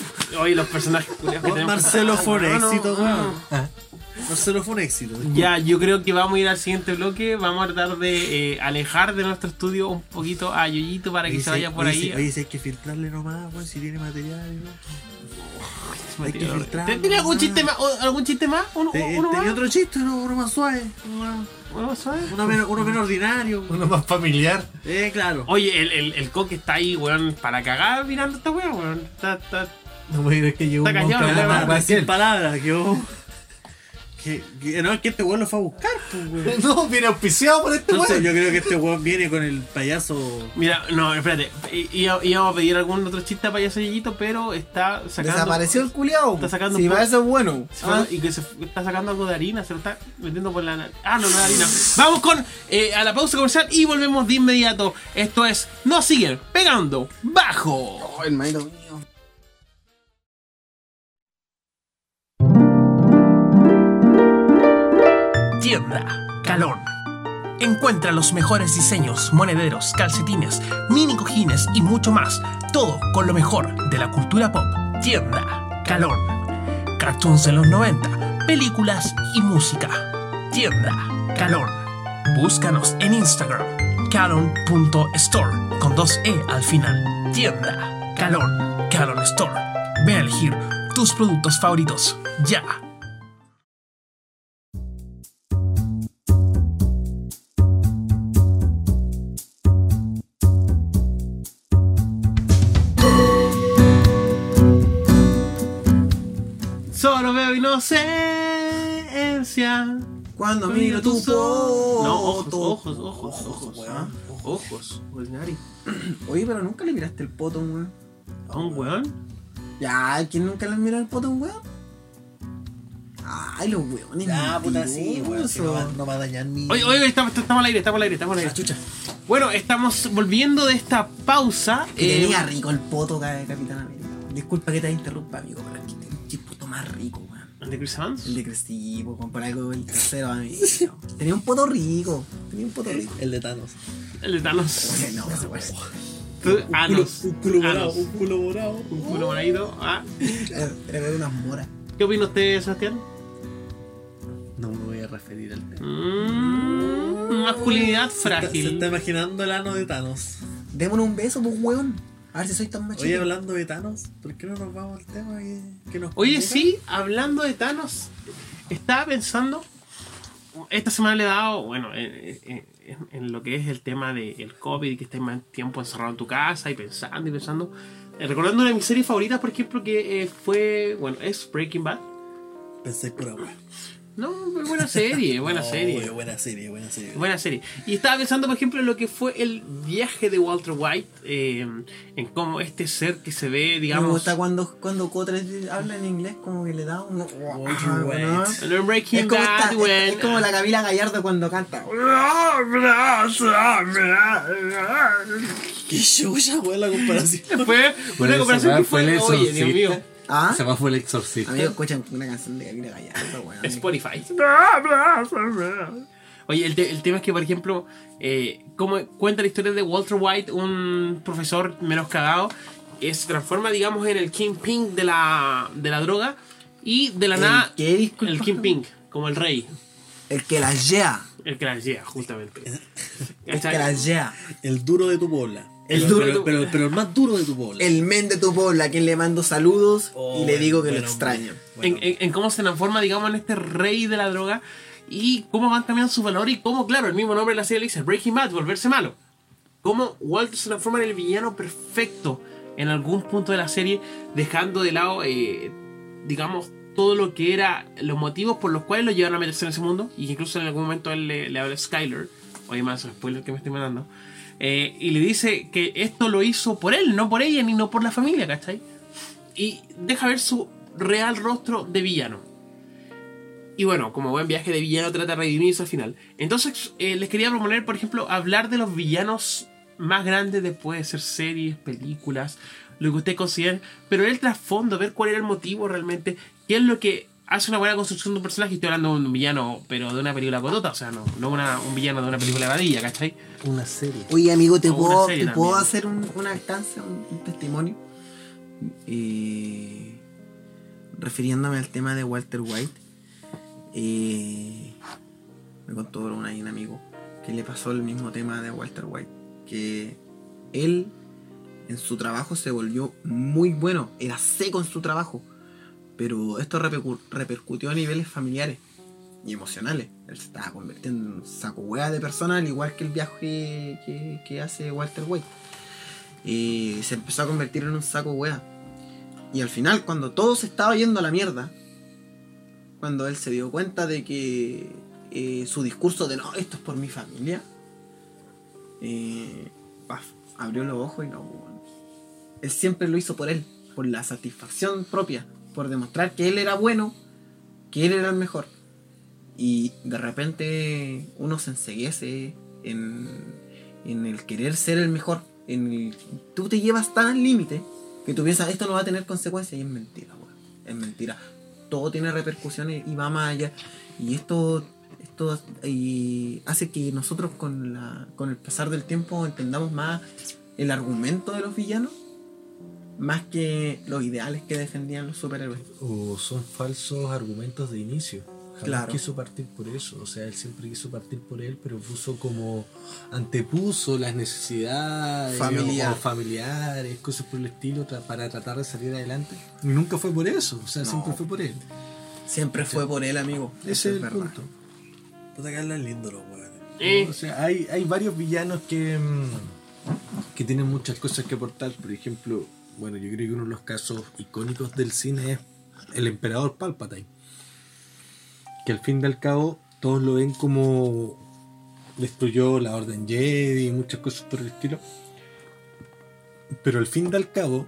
Speaker 1: Oye, los personajes culiados tenemos.
Speaker 3: Marcelo fue un éxito,
Speaker 1: no.
Speaker 3: weón. No se lo fue un éxito.
Speaker 1: Ya, yo creo que vamos a ir al siguiente bloque. Vamos a tratar de eh, alejar de nuestro estudio un poquito a Yoyito para que
Speaker 3: Oye,
Speaker 1: se vaya por
Speaker 3: oye,
Speaker 1: ahí.
Speaker 3: si- Oye, si hay que filtrarle nomás, weón, si tiene material y no. hay que filtrar,
Speaker 1: ¿Te- ¿Tiene algún chiste más? ¿Algún chiste más? ¿Uno,
Speaker 3: Te-
Speaker 1: uno
Speaker 3: tenía
Speaker 1: más?
Speaker 3: otro chiste, uno, uno más suave. Uno, más-
Speaker 1: ¿Uno más suave?
Speaker 3: uno menos, uno menos ordinario.
Speaker 4: Uno más familiar.
Speaker 3: Eh, claro.
Speaker 1: Oye, el, el, el coque está ahí, weón, para cagar mirando esta weá, weón. Está, está...
Speaker 4: No a ir que llegó
Speaker 1: Está
Speaker 4: un
Speaker 1: callado,
Speaker 4: barba
Speaker 3: sin palabras, que yo. Que, que- no, es que este weón lo fue a buscar, pues, weón.
Speaker 4: No, viene auspiciado por este
Speaker 3: Entonces
Speaker 4: weón.
Speaker 3: yo creo que este weón viene con el payaso.
Speaker 1: Mira, no, espérate. Íbamos a pedir algún otro chiste a payaso Yoyito, pero está sacando...
Speaker 2: Desapareció el culiao.
Speaker 1: Está sacando po-
Speaker 2: para eso es bueno. Ah,
Speaker 1: Y que se está sacando algo de harina, se lo está metiendo por la nariz. Ah, no, no es harina. Vamos con eh, a la pausa comercial y volvemos de inmediato. Esto es No siguen pegando bajo.
Speaker 2: oh, hermanito mío.
Speaker 1: Tienda Calón. Encuentra los mejores diseños, monederos, calcetines, mini cojines y mucho más. Todo con lo mejor de la cultura pop. Tienda Calón. Cartoons de los 90, películas y música. Tienda Calón. Búscanos en Instagram. Calon.store con dos E al final. Tienda Calón. Calon Store. Ve a elegir tus productos favoritos. Ya. Inocencia.
Speaker 2: Cuando miro tu foto.
Speaker 1: No, ojos, ojos, ojos, ojos.
Speaker 2: weón.
Speaker 1: Ojos, ordinario.
Speaker 2: Oye, pero nunca le miraste el poto, a un weón.
Speaker 1: ¿A un weón?
Speaker 2: Ya, ¿quién nunca le mira el poto a un weón? Ay, los weones.
Speaker 3: Ah, puta, sí, weón. si no, va, no va a dañar mi.
Speaker 1: Oye, oye, estamos, estamos al aire, estamos al aire, estamos al aire.
Speaker 3: chucha.
Speaker 1: Bueno, estamos volviendo de esta pausa.
Speaker 2: Que
Speaker 1: eh,
Speaker 2: tenía rico el poto, ca- Capitán América. Disculpa que te interrumpa, amigo, pero es que tenía un poto más rico.
Speaker 1: ¿El de Chris Evans?
Speaker 2: El de Crestivo, con por algo el tercero, amigo. Tenía un poto rico. Tenía un poto rico.
Speaker 3: El de Thanos.
Speaker 1: El de Thanos.
Speaker 2: Oye, no, weón.
Speaker 1: Tú- Anos.
Speaker 3: Un culo morado, un culo morado.
Speaker 1: Un culo moradito. Ah.
Speaker 2: Era era ver unas moras.
Speaker 1: ¿Qué opina usted, Sebastián?
Speaker 3: No me voy a referir al tema.
Speaker 1: Mm, masculinidad
Speaker 3: Se
Speaker 1: frágil.
Speaker 3: está imaginando el ano de Thanos.
Speaker 2: Démonos un beso, pues, weón. A ver si soy tan machito.
Speaker 3: Oye, hablando de Thanos, ¿por qué no nos vamos al tema que, que nos
Speaker 1: Oye, sí, hablando de Thanos, estaba pensando. Esta semana le he dado, bueno, en, en- en- en lo que es el tema del COVID y que estés más tiempo encerrado en tu casa y pensando y pensando. eh, recordando una de mis series favoritas, por ejemplo, que eh, fue, bueno, es Breaking Bad.
Speaker 3: Pensé pura wea.
Speaker 1: No, buena serie, buena
Speaker 3: No,
Speaker 1: serie.
Speaker 3: buena serie, buena serie.
Speaker 1: Buena serie. Y estaba pensando, por ejemplo, en lo que fue el viaje de Walter White, eh, en cómo este ser que se ve,
Speaker 2: Me
Speaker 1: digamos,
Speaker 2: gusta cuando, cuando Cotres habla en inglés, como que le da un.
Speaker 3: Walter
Speaker 2: Ah,
Speaker 3: White.
Speaker 2: ¿no?
Speaker 1: Breaking
Speaker 2: Es como, esta- es-
Speaker 1: when-
Speaker 2: es como la Camila Gallardo cuando canta.
Speaker 3: Qué chucha, weón, la comparación.
Speaker 1: Fue una comparación que fue, oye, Dios mío,
Speaker 2: Ah,
Speaker 4: Se va fue el exorcista.
Speaker 2: amigos, escuchan una canción de Camila Gallardo, weón.
Speaker 1: Spotify. Oye, el, te- el tema es que, por ejemplo, eh, como cuenta la historia de Walter White, un profesor menos cagado, eh, se transforma, digamos, en el kingpin de la, de la droga y de la
Speaker 2: ¿El
Speaker 1: nada...
Speaker 2: qué, disculpa?
Speaker 1: El kingpin, como el rey.
Speaker 2: El que las lleva.
Speaker 1: El que la llega, justamente.
Speaker 2: El que las lleva.
Speaker 3: El duro de tu bola.
Speaker 1: El
Speaker 3: Pero-
Speaker 1: duro de
Speaker 3: pero,
Speaker 1: tu-
Speaker 3: pero, pero el más duro de tu bola.
Speaker 2: El men de tu pueblo, a quien le mando saludos
Speaker 3: Oh,
Speaker 2: y le digo que
Speaker 3: bueno,
Speaker 2: lo extraño.
Speaker 3: bueno.
Speaker 1: en, en- en cómo se transforma, digamos, en este rey de la droga y cómo van cambiando su valor y cómo, claro, el mismo nombre de la serie le dice Breaking Bad, volverse malo. Cómo Walter se transforma en el villano perfecto en algún punto de la serie, dejando de lado, eh, digamos, todo lo que era los motivos por los cuales lo llevaron a meterse en ese mundo y incluso en algún momento él le, le habla a Skyler, oye más spoiler que me estoy mandando, eh, y le dice que esto lo hizo por él, no por ella ni no por la familia, ¿cachai? y deja ver su real rostro de villano. Y bueno, como buen viaje de villano trata de redimirse al final. Entonces eh, les quería proponer, por ejemplo, hablar de los villanos más grandes después de ser series, películas, lo que ustedes consideren, pero el trasfondo, ver cuál era el motivo realmente, qué es lo que hace una buena construcción de un personaje. Estoy hablando de un villano, pero de una película cotota, o sea, no, no una- un villano de una película de vadilla, ¿cachai?
Speaker 3: Una serie.
Speaker 2: Oye, amigo, ¿te
Speaker 1: O
Speaker 2: puedo, ¿te puedo hacer un- una alcance, un, un testimonio? Eh, refiriéndome al tema de Walter White. eh, me contó un un amigo que le pasó el mismo tema de Walter White. Que él en su trabajo se volvió muy bueno, era seco en su trabajo, pero esto repercu- repercutió a niveles familiares y emocionales. Él se estaba convirtiendo en un saco hueá de persona, al igual que el viaje que, hace Walter White. Y se empezó a convertir en un saco hueá. Y al final, cuando todo se estaba yendo a la mierda, cuando él se dio cuenta de que eh, su discurso de no, esto es por mi familia, eh, paf, abrió los ojos y no. Él siempre lo hizo por él, por la satisfacción propia, por demostrar que él era bueno, que él era el mejor. Y de repente uno se enseguece en, en el querer ser el mejor. En tú te llevas tan límite que tú piensas esto no va a tener consecuencias y es mentira. Es mentira. Todo tiene repercusiones y va más allá. Y esto, esto y hace que nosotros con, la, con el pasar del tiempo entendamos más el argumento de los villanos más que los ideales que defendían los superhéroes.
Speaker 4: O son falsos argumentos de inicio. Jamás
Speaker 2: Claro.
Speaker 4: quiso partir por eso. O sea, él siempre quiso partir por él, pero puso como. antepuso las necesidades
Speaker 2: Familiar.
Speaker 4: o, o familiares, cosas por el estilo, tra- para tratar de salir adelante. Y nunca fue por eso. O sea,
Speaker 2: No.
Speaker 4: siempre fue por él.
Speaker 2: Siempre fue por él, amigo.
Speaker 4: Ese es el
Speaker 2: verdad.
Speaker 4: punto.
Speaker 3: Puta que hablan lindo los.
Speaker 1: Eh,
Speaker 4: O sea, hay, hay varios villanos que, mm, que tienen muchas cosas que aportar. Por ejemplo, bueno, yo creo que uno de los casos icónicos del cine es el emperador Palpatine. Que al fin y al cabo todos lo ven como destruyó la Orden Jedi y muchas cosas por el estilo. Pero al fin y al cabo,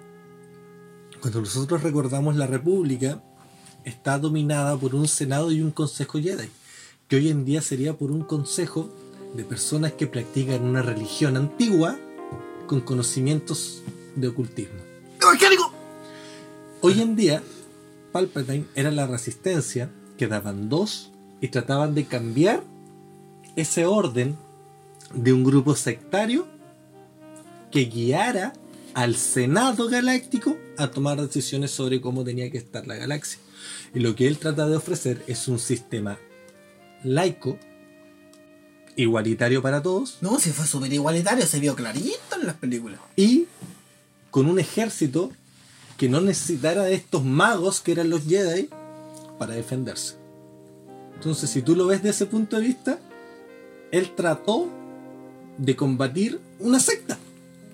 Speaker 4: cuando nosotros recordamos la República, está dominada por un Senado y un Consejo Jedi que hoy en día sería por un consejo de personas que practican una religión antigua con conocimientos de ocultismo. Hoy en día, Palpatine era la resistencia, quedaban dos y trataban de cambiar ese orden de un grupo sectario que guiara al Senado Galáctico a tomar decisiones sobre cómo tenía que estar la galaxia. Y lo que él trata de ofrecer es un sistema laico, igualitario para todos,
Speaker 2: No, si fue súper igualitario, se vio clarito en las películas.
Speaker 4: y con un ejército que no necesitara de estos magos que eran los Jedi para defenderse. Entonces, si tú lo ves de ese punto de vista, él trató de combatir una secta.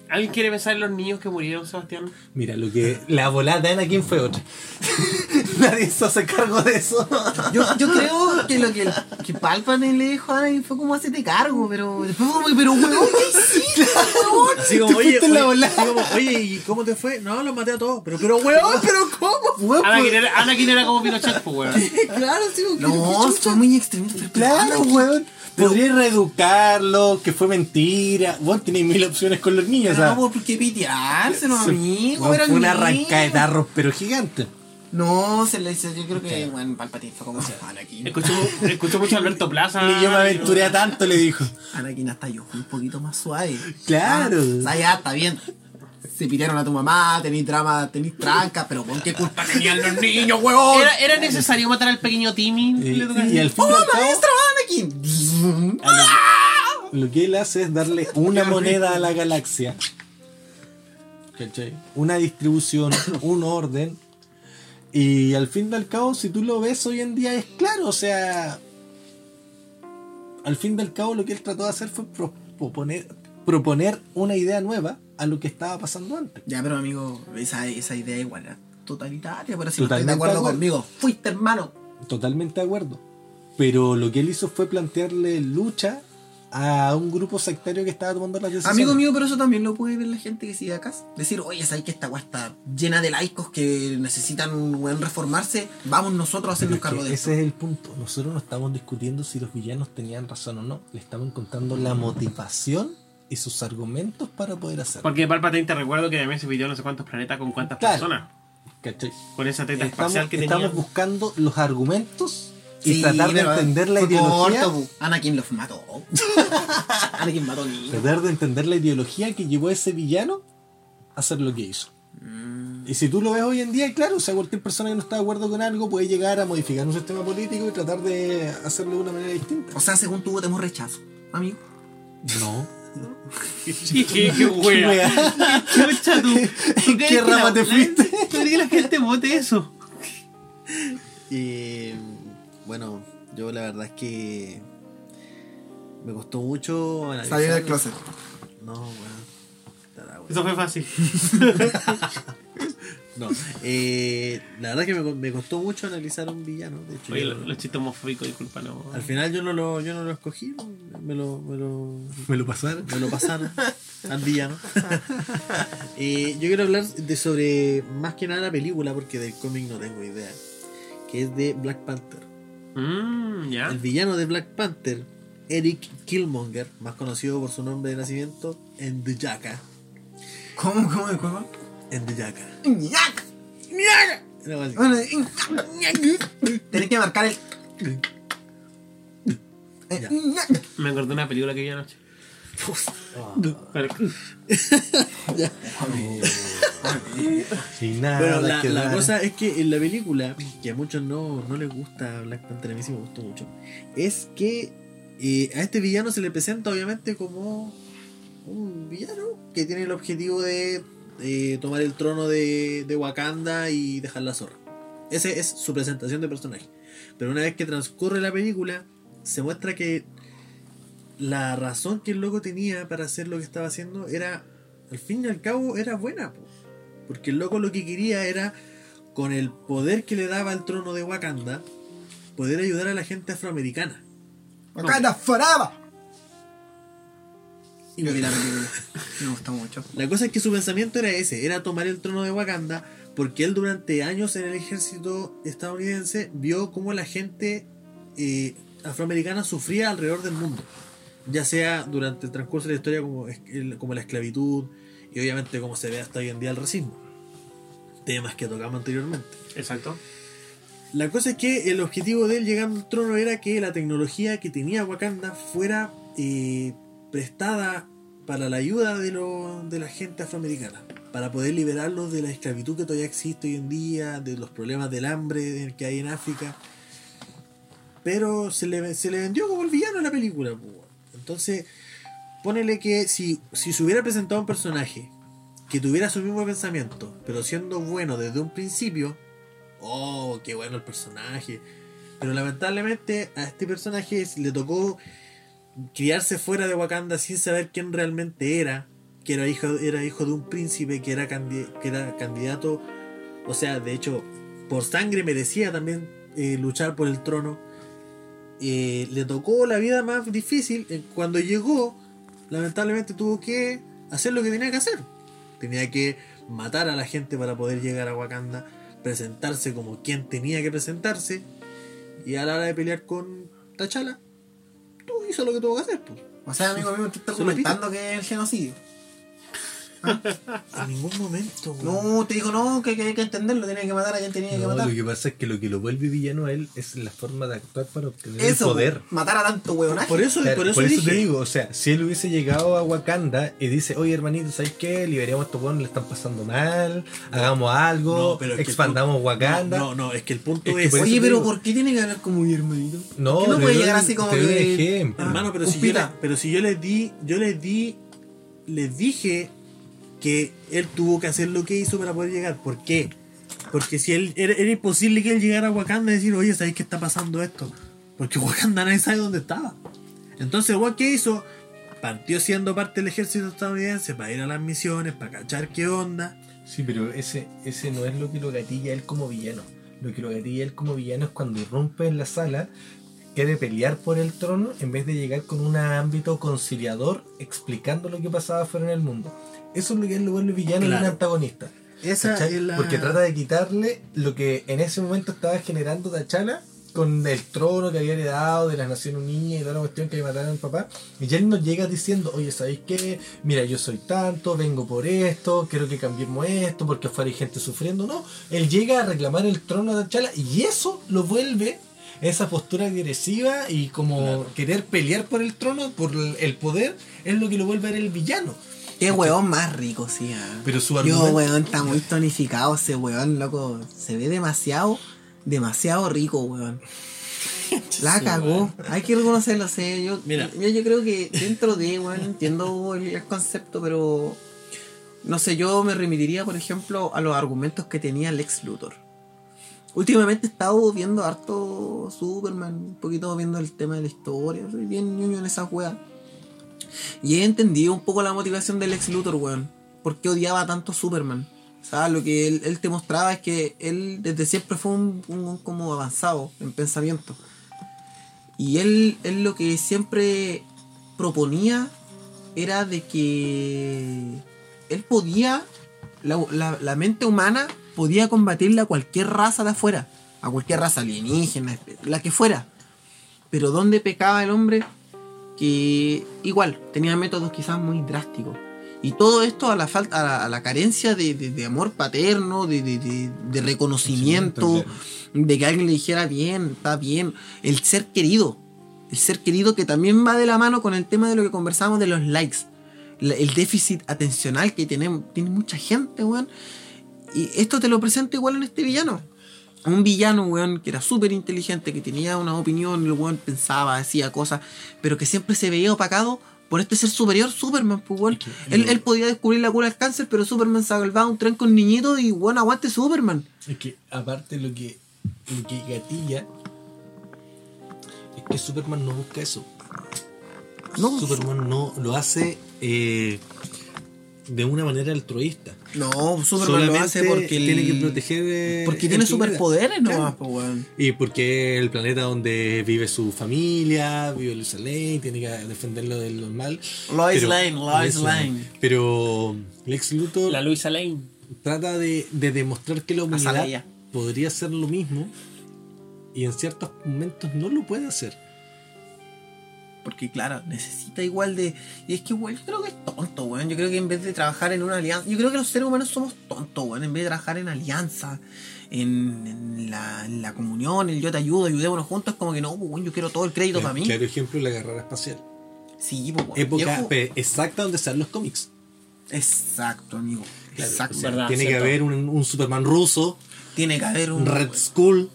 Speaker 1: ¿Alguien quiere pensar en los niños que murieron, Sebastián?
Speaker 4: Mira, lo que la volada de Anakin fue otra. Nadie se hace cargo de eso.
Speaker 2: Yo, yo creo que lo que, el- que Palpatine le dijo a Anakin fue como hacete cargo, pero después fue como, pero weón, ¿qué hiciste, weón?
Speaker 3: Así como, oye, oye, como, ¿y cómo te fue? No, los maté a todos. Pero, pero weón, pero ¿cómo?
Speaker 1: Anakin era, Anakin era como Pinochet, pues, weón.
Speaker 3: Claro, sí,
Speaker 2: No, fue muy extremista. pero
Speaker 4: Claro, weón. Podría reeducarlo, que fue mentira. Vos tenés mil opciones con los niños. Sea,
Speaker 2: no, ¿por qué pitearse, no, amigo?
Speaker 4: fue una
Speaker 2: niños.
Speaker 4: arrancada de tarros, pero gigante.
Speaker 2: No, se le dice, yo creo que, bueno, Palpatine fue como Anakin.
Speaker 1: Escucho, escucho mucho a Alberto Plaza.
Speaker 4: Ni yo me aventuré a tanto, le dijo.
Speaker 2: Anakin hasta yo fui un poquito más suave.
Speaker 4: Claro.
Speaker 2: Ah, o sea, ya, está bien. Se pitearon a tu mamá, tenís drama, tenís trancas, pero ¿con qué culpa tenían los niños, huevón?
Speaker 1: ¿Era, ¿Era necesario matar al pequeño Timmy?
Speaker 4: Y, y al fin
Speaker 2: ¡Oh,
Speaker 4: al
Speaker 2: maestro Anakin!
Speaker 4: lo que él hace es darle una moneda a la galaxia. ¿Cachai? Una distribución, un orden. Y al fin y al cabo, si tú lo ves hoy en día, es claro. O sea, al fin y al cabo, lo que él trató de hacer fue pro- proponer, proponer una idea nueva a lo que estaba pasando antes.
Speaker 2: Ya, pero amigo, esa, esa idea igual era totalitaria, pero si no estás de acuerdo
Speaker 4: de acuerdo.
Speaker 2: conmigo, fuiste hermano.
Speaker 4: Totalmente de acuerdo. Pero lo que él hizo fue plantearle lucha a un grupo sectario que estaba tomando las decisiones.
Speaker 2: Amigo mío, pero eso también lo puede ver la gente que sigue acá. Decir, oye, ¿sabes que esta weá está llena de laicos que necesitan weón, reformarse? Vamos nosotros a hacernos
Speaker 4: es
Speaker 2: cargo
Speaker 4: que
Speaker 2: de
Speaker 4: ese
Speaker 2: esto.
Speaker 4: es el punto. Nosotros no estamos discutiendo si los villanos tenían razón o no. Le estamos encontrando la motivación y sus argumentos para poder hacerlo.
Speaker 1: Porque Palpatine te recuerdo que también se pidió no sé cuántos planetas con cuántas
Speaker 4: Claro.
Speaker 1: personas.
Speaker 4: ¿Cachai?
Speaker 1: Con esa teta
Speaker 4: Estamos,
Speaker 1: espacial que
Speaker 4: estamos
Speaker 1: tenía.
Speaker 4: buscando los argumentos y
Speaker 2: Sí,
Speaker 4: tratar de
Speaker 2: pero
Speaker 4: entender la ideología.
Speaker 2: corto. Anakin los mató. Anakin mató niños.
Speaker 4: Tratar de entender la ideología que llevó a ese villano a hacer lo que hizo.
Speaker 2: Mm.
Speaker 4: Y si tú lo ves hoy en día, claro, o sea, cualquier persona que no está de acuerdo con algo puede llegar a modificar un sistema político y tratar de hacerlo de una manera distinta.
Speaker 2: O sea, según tú votemos rechazo, amigo.
Speaker 4: No.
Speaker 1: qué, qué, qué wea. Qué chucha tú. ¿Tú
Speaker 4: qué rama te fuiste?
Speaker 1: ¿Tú crees que la gente vote eso?
Speaker 3: Y bueno, yo la verdad es que me costó mucho analizar.
Speaker 2: Salir del closet.
Speaker 3: No, weón.
Speaker 1: Eso fue fácil.
Speaker 3: No, eh, la verdad es que me, me costó mucho analizar a un villano. De hecho,
Speaker 1: Oye,
Speaker 3: yo-
Speaker 1: los, los chistes homofóbicos, disculpa, no.
Speaker 3: al final yo no lo, yo no lo escogí, me lo, me lo,
Speaker 4: ¿Me lo pasaron?
Speaker 3: me lo pasaron al villano. Eh, yo quiero hablar de sobre más que nada la película, porque del cómic no tengo idea. Que es de Black Panther.
Speaker 1: Mmm, ya.
Speaker 3: El villano de Black Panther, Eric Killmonger, más conocido por su nombre de nacimiento, Ndjaka.
Speaker 2: ¿Cómo, cómo, cómo?
Speaker 3: Era así.
Speaker 2: Bueno, Tenés que marcar el. Eh.
Speaker 1: Me acordé de una película que vi anoche. Pero-
Speaker 4: Sin nada.
Speaker 3: Bueno, la,
Speaker 4: que
Speaker 3: la cosa es que en la película, que a muchos no, no les gusta Black Panther, a mí sí me gustó mucho, es que eh, a este villano se le presenta obviamente como un villano que tiene el objetivo de eh, tomar el trono de, de Wakanda y dejar la zorra. Esa es su presentación de personaje. Pero una vez que transcurre la película, se muestra que la razón que el loco tenía para hacer lo que estaba haciendo era, al fin y al cabo, era buena. po. Porque el loco lo que quería era, con el poder que le daba el trono de Wakanda, poder ayudar a la gente afroamericana.
Speaker 2: ¡Wakanda forever! Y me vi la película. Me gustó mucho.
Speaker 3: La cosa es que su pensamiento era ese, era tomar el trono de Wakanda, porque él durante años en el ejército estadounidense vio cómo la gente eh, afroamericana sufría alrededor del mundo. Ya sea durante el transcurso de la historia como, como la esclavitud y obviamente como se ve hasta hoy en día el racismo. Temas que tocamos anteriormente.
Speaker 1: Exacto.
Speaker 3: La cosa es que el objetivo de él llegando al trono era que la tecnología que tenía Wakanda fuera eh, prestada para la ayuda de, lo- de la gente afroamericana, para poder liberarlos de la esclavitud que todavía existe hoy en día, de los problemas del hambre que hay en África. Pero se le, se le vendió como el villano en la película. po. Entonces, ponele que si, si se hubiera presentado un personaje que tuviera su mismo pensamiento, pero siendo bueno desde un principio, oh, qué bueno el personaje. Pero lamentablemente a este personaje le tocó criarse fuera de Wakanda sin saber quién realmente era, que era hijo, era hijo de un príncipe, que era, que era candidato, o sea, de hecho, por sangre merecía también eh, luchar por el trono. Eh, le tocó la vida más difícil. eh, Cuando llegó, lamentablemente tuvo que hacer lo que tenía que hacer. Tenía que matar a la gente para poder llegar a Wakanda, presentarse como quien tenía que presentarse, y a la hora de pelear con T'Challa, tú hizo lo que tuvo que hacer. Pues.
Speaker 2: O sea, amigo mío, tú estás comentando que es el genocidio.
Speaker 3: En ningún momento, weón.
Speaker 2: No, te digo no, que, que hay que entenderlo, tenía que matar a quien tenía que
Speaker 4: No,
Speaker 2: matar.
Speaker 4: lo que pasa es que lo que lo vuelve villano a él es la forma de actuar para obtener
Speaker 2: Eso,
Speaker 4: el poder.
Speaker 2: matar a tanto huevonaje.
Speaker 3: Por eso,
Speaker 4: Claro,
Speaker 3: por eso,
Speaker 4: por eso
Speaker 3: dije,
Speaker 4: te digo, o sea, si él hubiese llegado a Wakanda y dice, oye hermanito, ¿sabes qué? Liberemos a estos buenos, le están pasando mal, hagamos algo,
Speaker 3: No, pero
Speaker 4: expandamos
Speaker 3: punto-
Speaker 4: Wakanda.
Speaker 3: No, no, es que el punto
Speaker 4: Es
Speaker 2: Oye, pero
Speaker 4: digo.
Speaker 2: ¿por qué tiene que hablar como mi hermanito?
Speaker 4: No,
Speaker 2: ¿Por qué no puede llegar así como que-
Speaker 4: ejemplo.
Speaker 3: Hermano, pero si, yo pero si yo les di, yo les di, les dije que él tuvo que hacer lo que hizo para poder llegar. ¿Por qué? Porque si él era, imposible que él llegara a Wakanda y decir, oye, ¿sabéis qué está pasando esto? Porque Wakanda nadie sabe dónde estaba. Entonces, weón que hizo, partió siendo parte del ejército estadounidense para ir a las misiones, para cachar qué onda.
Speaker 4: Sí, pero ese, ese no es lo que lo gatilla él como villano. Lo que lo gatilla él como villano es cuando irrumpe en la sala, quiere pelear por el trono en vez de llegar con un ámbito conciliador explicando lo que pasaba afuera en el mundo. Eso es lo que él lo vuelve villano y
Speaker 3: Claro.
Speaker 4: un antagonista.
Speaker 3: Esa es la...
Speaker 4: Porque trata de quitarle lo que en ese momento estaba generando T'Challa con el trono que había heredado de las Naciones Unidas y toda la cuestión que le mataron al papá. Y él nos llega diciendo, oye, ¿sabéis qué? Mira, yo soy tanto, vengo por esto, quiero que cambiemos esto, porque afuera hay gente sufriendo. No, él llega a reclamar el trono de T'Challa y eso lo vuelve esa postura agresiva y como
Speaker 3: Claro.
Speaker 4: querer pelear por el trono, por el el poder, es lo que lo vuelve a ver el villano.
Speaker 2: Qué weón más rico, sí. ah.
Speaker 4: Pero su
Speaker 2: Yo,
Speaker 4: argumento.
Speaker 2: weón, está muy tonificado ese weón, loco. Se ve demasiado, demasiado rico, weón. La cagó. Hay que reconocerlo, sé. Yo,
Speaker 3: Mira.
Speaker 2: yo, yo creo que dentro de, weón, entiendo el, concepto, pero. No sé, yo me remitiría, por ejemplo, a los argumentos que tenía Lex Luthor. Últimamente he estado viendo harto Superman, un poquito viendo el tema de la historia, soy bien ñoño en esas weas. Y he entendido un poco la motivación del ex Luthor, weón. ¿Por qué odiaba tanto a Superman? O sea, lo que él, él te mostraba es que él desde siempre fue un, como avanzado en pensamiento. Y él, lo que siempre proponía era de que él podía, la, la- la mente humana podía combatirle a cualquier raza de afuera, a cualquier raza alienígena, la que fuera. Pero ¿dónde pecaba el hombre? Que igual tenía métodos quizás muy drásticos. Y todo esto a la falta, a la, a la carencia de, de- de amor paterno, de, de- reconocimiento, de que alguien le dijera bien, está bien. El ser querido. El ser querido que también va de la mano con el tema de lo que conversamos de los likes. La- El déficit atencional que tiene, tiene mucha gente, weón. Y esto te lo presenta igual en este villano. Un villano, weón, que era súper inteligente, que tenía una opinión, el weón pensaba, hacía cosas, pero que siempre se veía opacado por este ser superior, Superman, pues, weón. Él, él podía descubrir la cura al cáncer, pero Superman salvaba un tren con niñitos y, weón, aguante Superman.
Speaker 4: Es que aparte lo que, lo que gatilla es que Superman no busca eso.
Speaker 2: No,
Speaker 4: Superman no lo hace eh, de una manera altruista.
Speaker 2: No Superman lo hace porque
Speaker 4: tiene
Speaker 2: el-
Speaker 4: que proteger eh,
Speaker 2: Porque tiene superpoderes
Speaker 4: Claro.
Speaker 2: nomás, pues, weón.
Speaker 4: Y porque el planeta donde vive su familia, vive Luisa Lane, tiene que defenderlo del mal.
Speaker 2: Lois
Speaker 4: Pero-
Speaker 2: Lane, Lois Lane.
Speaker 4: Pero Lex Luthor
Speaker 1: La Luisa Lane.
Speaker 4: trata de, de demostrar que la humanidad podría hacer lo mismo y en ciertos momentos no lo puede hacer.
Speaker 2: Porque, claro, necesita igual de. Y es que, weón, yo creo que es tonto, weón. Yo creo que en vez de trabajar en una alianza. Yo creo que los seres humanos somos tontos, weón. En vez de trabajar en alianza, en, en la, en la comunión, el yo te ayudo, ayudémonos juntos, es como que no, pues, weón, yo quiero todo el crédito para mí.
Speaker 4: Claro ejemplo la carrera espacial.
Speaker 2: Sí, pues, weón.
Speaker 4: Época exacta donde salen los cómics.
Speaker 2: Exacto, amigo.
Speaker 4: Claro,
Speaker 2: Exacto.
Speaker 4: o sea,
Speaker 1: verdad,
Speaker 4: tiene que haber un, un Superman ruso,
Speaker 2: Tiene que haber un.
Speaker 4: un Red Skull,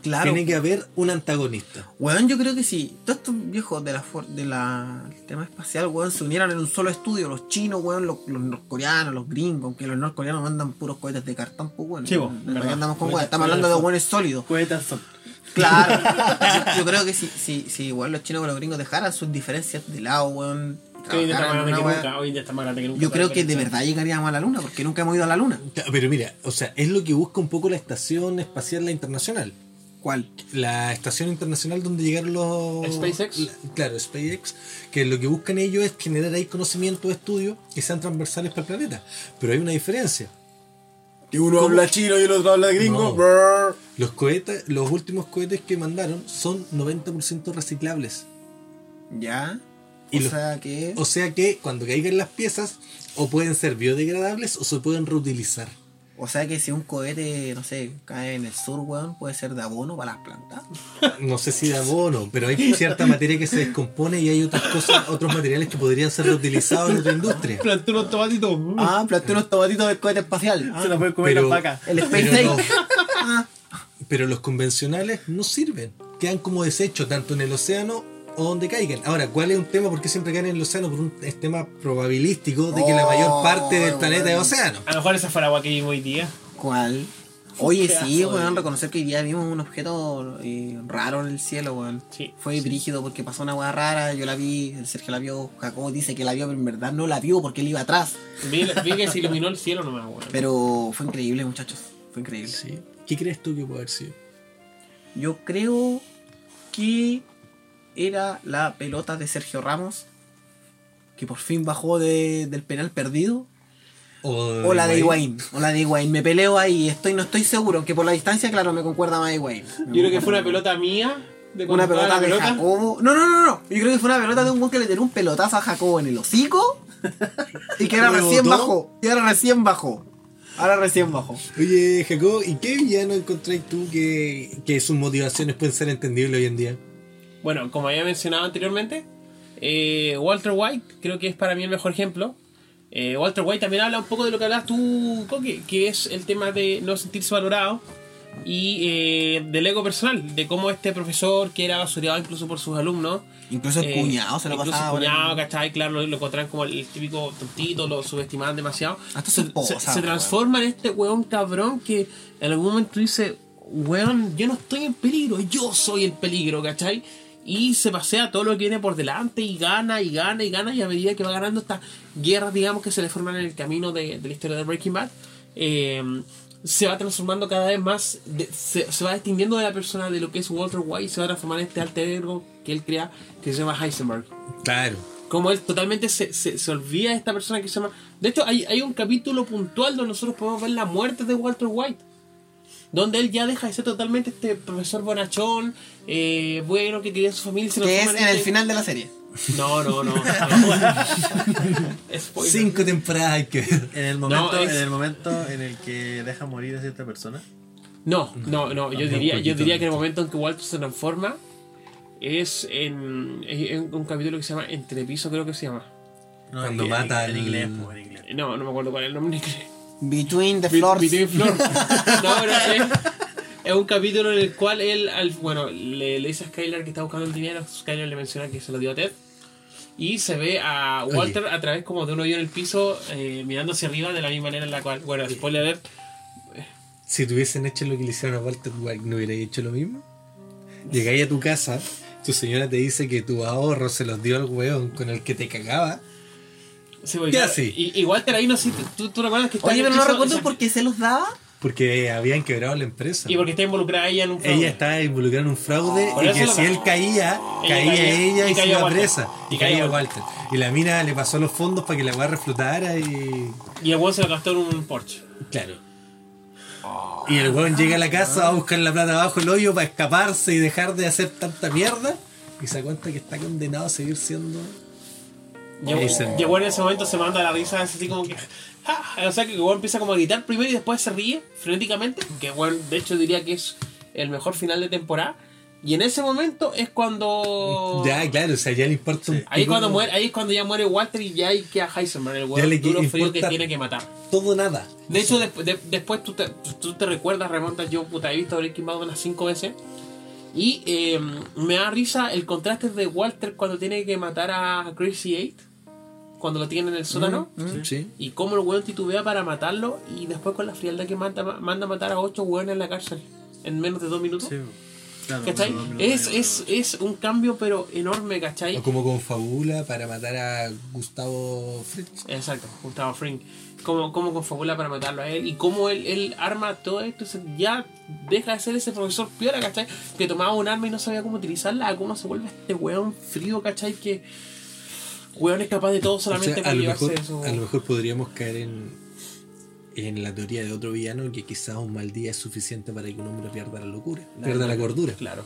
Speaker 2: Claro.
Speaker 4: tiene que haber un antagonista.
Speaker 2: Weón, yo creo que si todos estos viejos de la for- de la el tema espacial, weón, se unieran en un solo estudio, los chinos, weón, los, los norcoreanos, los gringos, aunque los norcoreanos mandan puros cohetes de cartón, pues weón.
Speaker 1: Sí, po,
Speaker 2: ¿De
Speaker 1: verdad.
Speaker 2: qué andamos con
Speaker 1: Cohetes-
Speaker 2: weón? Estamos hablando de
Speaker 1: cohetes-
Speaker 2: weones sólidos.
Speaker 1: Cohetas son.
Speaker 2: Claro. yo, yo creo que si, si, si igual los chinos con los gringos dejaran sus diferencias de lado, weón.
Speaker 1: Que hoy en día está más
Speaker 2: trabajaran en
Speaker 1: grande que
Speaker 2: una
Speaker 1: nunca.
Speaker 2: weá,
Speaker 1: Hoy en día está más grande que nunca.
Speaker 2: Yo creo que de verdad llegaríamos a la luna, porque nunca hemos ido a la luna.
Speaker 4: Pero mira, o sea, es lo que busca un poco la Estación Espacial la Internacional.
Speaker 2: ¿Cuál?
Speaker 4: La estación internacional donde llegaron los...
Speaker 1: SpaceX.
Speaker 4: la- claro, SpaceX. Que lo que buscan ellos es generar ahí conocimiento de estudio que sean transversales para el planeta. Pero hay una diferencia.
Speaker 2: Que uno habla chino y el otro habla
Speaker 4: gringo. Los cohetes, los últimos cohetes que mandaron son 90% reciclables.
Speaker 2: Ya.
Speaker 4: Y
Speaker 2: o
Speaker 4: los-
Speaker 2: sea que.
Speaker 4: O sea que cuando caigan las piezas, o pueden ser biodegradables o se pueden reutilizar.
Speaker 2: O sea que si un cohete, no sé, cae en el sur, weón, puede ser de abono para las plantas.
Speaker 4: No sé si de abono, pero hay cierta materia que se descompone y hay otras cosas, otros materiales que podrían ser reutilizados en otra industria.
Speaker 1: Planté unos tomatitos.
Speaker 2: Ah, planté unos tomatitos del cohete espacial.
Speaker 1: Se la pueden comer
Speaker 4: pero-
Speaker 1: las vacas.
Speaker 2: El Space
Speaker 4: Pero, no- pero los convencionales no sirven. Quedan como desechos tanto en el océano o donde caigan. Ahora, ¿cuál es un tema? ¿Por qué siempre caen en el océano? Por un es tema probabilístico de que la mayor parte del
Speaker 2: Oh,
Speaker 4: planeta es océano.
Speaker 1: A lo mejor esa fue la agua que vimos hoy día.
Speaker 2: ¿Cuál? Oye, sí, weón, reconocer que hoy día vimos un objeto eh, raro en el cielo, weón.
Speaker 1: Sí.
Speaker 2: Fue brígido porque pasó una weá rara, yo la vi, el Sergio la vio, Jacobo dice que la vio, pero en verdad no la vio porque él iba atrás.
Speaker 1: Vi, vi que se iluminó el cielo nomás, weón.
Speaker 2: Pero fue increíble, muchachos. Fue increíble.
Speaker 4: Sí. ¿Qué crees tú que puede haber sido?
Speaker 2: Yo creo que era la pelota de Sergio Ramos, que por fin bajó de- del penal perdido. O la de Higuaín, o la de Higuaín. Me peleo ahí, estoy, no estoy seguro, aunque por la distancia, claro, me concuerda más Higuaín.
Speaker 1: Yo creo que fue una pelota mía. De
Speaker 2: Una pelota de
Speaker 1: pelota.
Speaker 2: Jacobo. No, no, no, no. Yo creo que fue una pelota de un weón que le tiró un pelotazo a Jacobo en el hocico. Y que ahora
Speaker 4: ¿Lo
Speaker 2: recién
Speaker 4: botó?
Speaker 2: bajó. Y ahora recién bajó. Ahora recién bajó.
Speaker 4: Oye, Jacob, ¿y qué villano encontráis tú que, que sus motivaciones pueden ser entendibles hoy en día?
Speaker 1: Bueno, como había mencionado anteriormente, eh, Walter White creo que es para mí el mejor ejemplo. Eh, Walter White también habla un poco de lo que hablas tú, Coque, que es el tema de no sentirse valorado y eh, del ego personal, de cómo este profesor, que era basureado incluso por sus alumnos,
Speaker 2: Incluso el
Speaker 1: eh,
Speaker 2: cuñado se lo
Speaker 1: incluso
Speaker 2: pasaba.
Speaker 1: el cuñado, ¿cachai? Claro, lo, lo encontraban como el típico tontito, lo subestimaban demasiado.
Speaker 2: Hasta
Speaker 1: se,
Speaker 2: esposa,
Speaker 1: se- se transforma en este weón cabrón que en algún momento dice, weón, yo no estoy en peligro, yo soy el peligro, ¿cachai? Y se pasea todo lo que viene por delante y gana y gana y gana y a medida que va ganando estas guerras, digamos, que se le forman en el camino de, de la historia de Breaking Bad, eh, se va transformando cada vez más, de- se, se va distinguiendo de la persona de lo que es Walter White, se va a transformar en este alter ego que él crea, que se llama Heisenberg.
Speaker 4: Claro.
Speaker 1: Como él totalmente se, se, se olvida de esta persona que se llama... De hecho, hay, hay un capítulo puntual donde nosotros podemos ver la muerte de Walter White. Donde él ya deja de ser totalmente este profesor bonachón, eh, bueno, que quería a su familia. y se
Speaker 2: Que es en el final de la serie.
Speaker 1: No, no, no.
Speaker 4: Cinco temporadas hay que ver.
Speaker 3: En el momento,
Speaker 1: es-
Speaker 3: en el momento en el que deja morir a cierta persona.
Speaker 1: No, no, no. Yo diría, yo diría que en el momento en que Walter se transforma es en, un capítulo que se llama Entrepiso, creo que se llama.
Speaker 3: No,
Speaker 4: Cuando
Speaker 3: en-
Speaker 4: mata
Speaker 3: en,
Speaker 4: al-
Speaker 3: inglés, pues, en inglés.
Speaker 1: No, no me acuerdo cuál es el nombre en inglés.
Speaker 2: Between the
Speaker 1: Be-
Speaker 2: Floors.
Speaker 1: Between Floors. no, pero es, es un capítulo en el cual él, al- bueno, le, le dice a Skylar que está buscando el dinero. Skylar le menciona que se lo dio a Ted. Y se ve a Walter a través como de un hoyo en el piso, eh, mirando hacia arriba de la misma manera en la cual, bueno, spoiler alert,
Speaker 4: Si te hubiesen hecho lo que le hicieron a Walter White, ¿no hubierais hecho lo mismo? Llegáis a tu casa, tu señora te dice que tu ahorro se los dio al weón con el que te cagaba.
Speaker 1: Sí, porque,
Speaker 4: ¿Qué
Speaker 1: claro,
Speaker 4: así?
Speaker 1: Y, Walter ahí no sé, ¿tú, tú recuerdas que está
Speaker 2: Oye, pero no recuerdo por qué se los daba.
Speaker 4: Porque habían quebrado la empresa.
Speaker 1: Y porque está involucrada ella en un fraude.
Speaker 4: Ella estaba involucrada en un fraude
Speaker 1: Por
Speaker 4: y que si él caía,
Speaker 1: Ella
Speaker 4: caía
Speaker 1: caía-
Speaker 4: ella
Speaker 1: y
Speaker 4: y, se iba
Speaker 1: Walter.
Speaker 4: presa.
Speaker 1: Y
Speaker 4: Y
Speaker 1: caía
Speaker 4: caía Walter. Y la mina le pasó los fondos para que la weá reflotara y.
Speaker 1: Y el weón se lo gastó en un Porsche.
Speaker 4: Claro. Y el weón llega a la casa, va a buscar la plata abajo el hoyo para escaparse y dejar de hacer tanta mierda. Y se da cuenta que está condenado a seguir siendo.
Speaker 1: Llegó, en ese momento, se manda la risa, es así como que. ¡ja! O sea que weón empieza como a gritar primero y después se ríe frenéticamente. Que weón, de hecho, diría que es el mejor final de temporada. Y en ese momento es cuando.
Speaker 4: Ya, claro, o sea, ya le importa un
Speaker 1: Ahí es
Speaker 4: pico
Speaker 1: cuando muere, ahí es cuando ya muere Walter y ya hay que a Heisenberg, el
Speaker 4: le
Speaker 1: duro frío que tiene que matar.
Speaker 4: todo nada.
Speaker 1: De hecho, de- después tú te, tú te recuerdas, remontas, yo puta, he visto Breaking Bad unas 5 veces. Y eh, me da risa el contraste de Walter cuando tiene que matar a Crazy Eight. Cuando lo tiene en el sótano.
Speaker 4: Sí.
Speaker 1: Y cómo el weón titubea para matarlo. Y después con la frialdad que manda, manda a matar a 8 weones en la cárcel. En menos de 2 minutos.
Speaker 3: Sí, claro.
Speaker 1: ¿Cachai?
Speaker 3: no, no, no,
Speaker 1: Es, es, es un cambio pero enorme, ¿cachai?
Speaker 4: O como confabula para matar a Gustavo Fritz.
Speaker 1: Exacto, Gustavo Fring. Cómo, cómo confabula para matarlo a él y cómo él, él arma todo esto. Ya deja de ser ese profesor piola, ¿cachai? Que tomaba un arma y no sabía cómo utilizarla. A cómo se vuelve este weón frío, ¿cachai? Que weón es capaz de todo
Speaker 4: O
Speaker 1: solamente
Speaker 4: sea,
Speaker 1: para
Speaker 4: a, lo mejor,
Speaker 1: eso.
Speaker 4: a lo mejor podríamos caer en, en la teoría de otro villano que quizás un mal día es suficiente para que un hombre pierda la locura, pierda la cordura.
Speaker 1: Claro.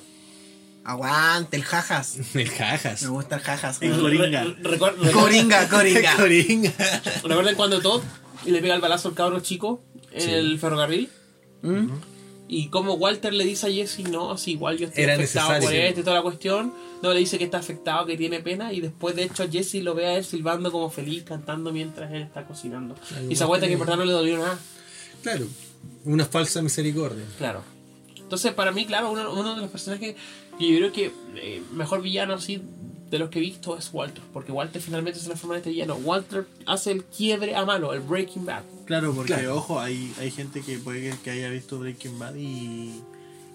Speaker 2: Aguante, el jajas.
Speaker 4: El jajas.
Speaker 2: Me gusta el jajas.
Speaker 3: El. Coringa.
Speaker 2: Coringa, coringa.
Speaker 4: Coringa.
Speaker 1: ¿Recuerdan cuando Todd le pega el balazo al cabro chico en
Speaker 4: Sí.
Speaker 1: el ferrocarril?
Speaker 2: ¿Mm?
Speaker 1: Y como Walter le dice a Jesse, no, si igual yo estoy
Speaker 4: Era
Speaker 1: afectado por esto y toda la cuestión. No, le dice que está afectado, que tiene pena. Y después, de hecho, Jesse lo ve a él silbando como feliz, cantando mientras él está cocinando. Y se da cuenta que en verdad no le dolió nada.
Speaker 4: Claro, una falsa misericordia.
Speaker 1: Claro. Entonces, para mí, claro, uno, uno de los personajes que yo creo que eh, mejor villano así de los que he visto es Walter. Porque Walter finalmente se transforma en este villano. Walter hace el quiebre a mano, el Breaking Bad.
Speaker 3: Claro, porque
Speaker 4: Claro.
Speaker 3: ojo, hay, hay gente que puede que, que haya visto Breaking Bad y,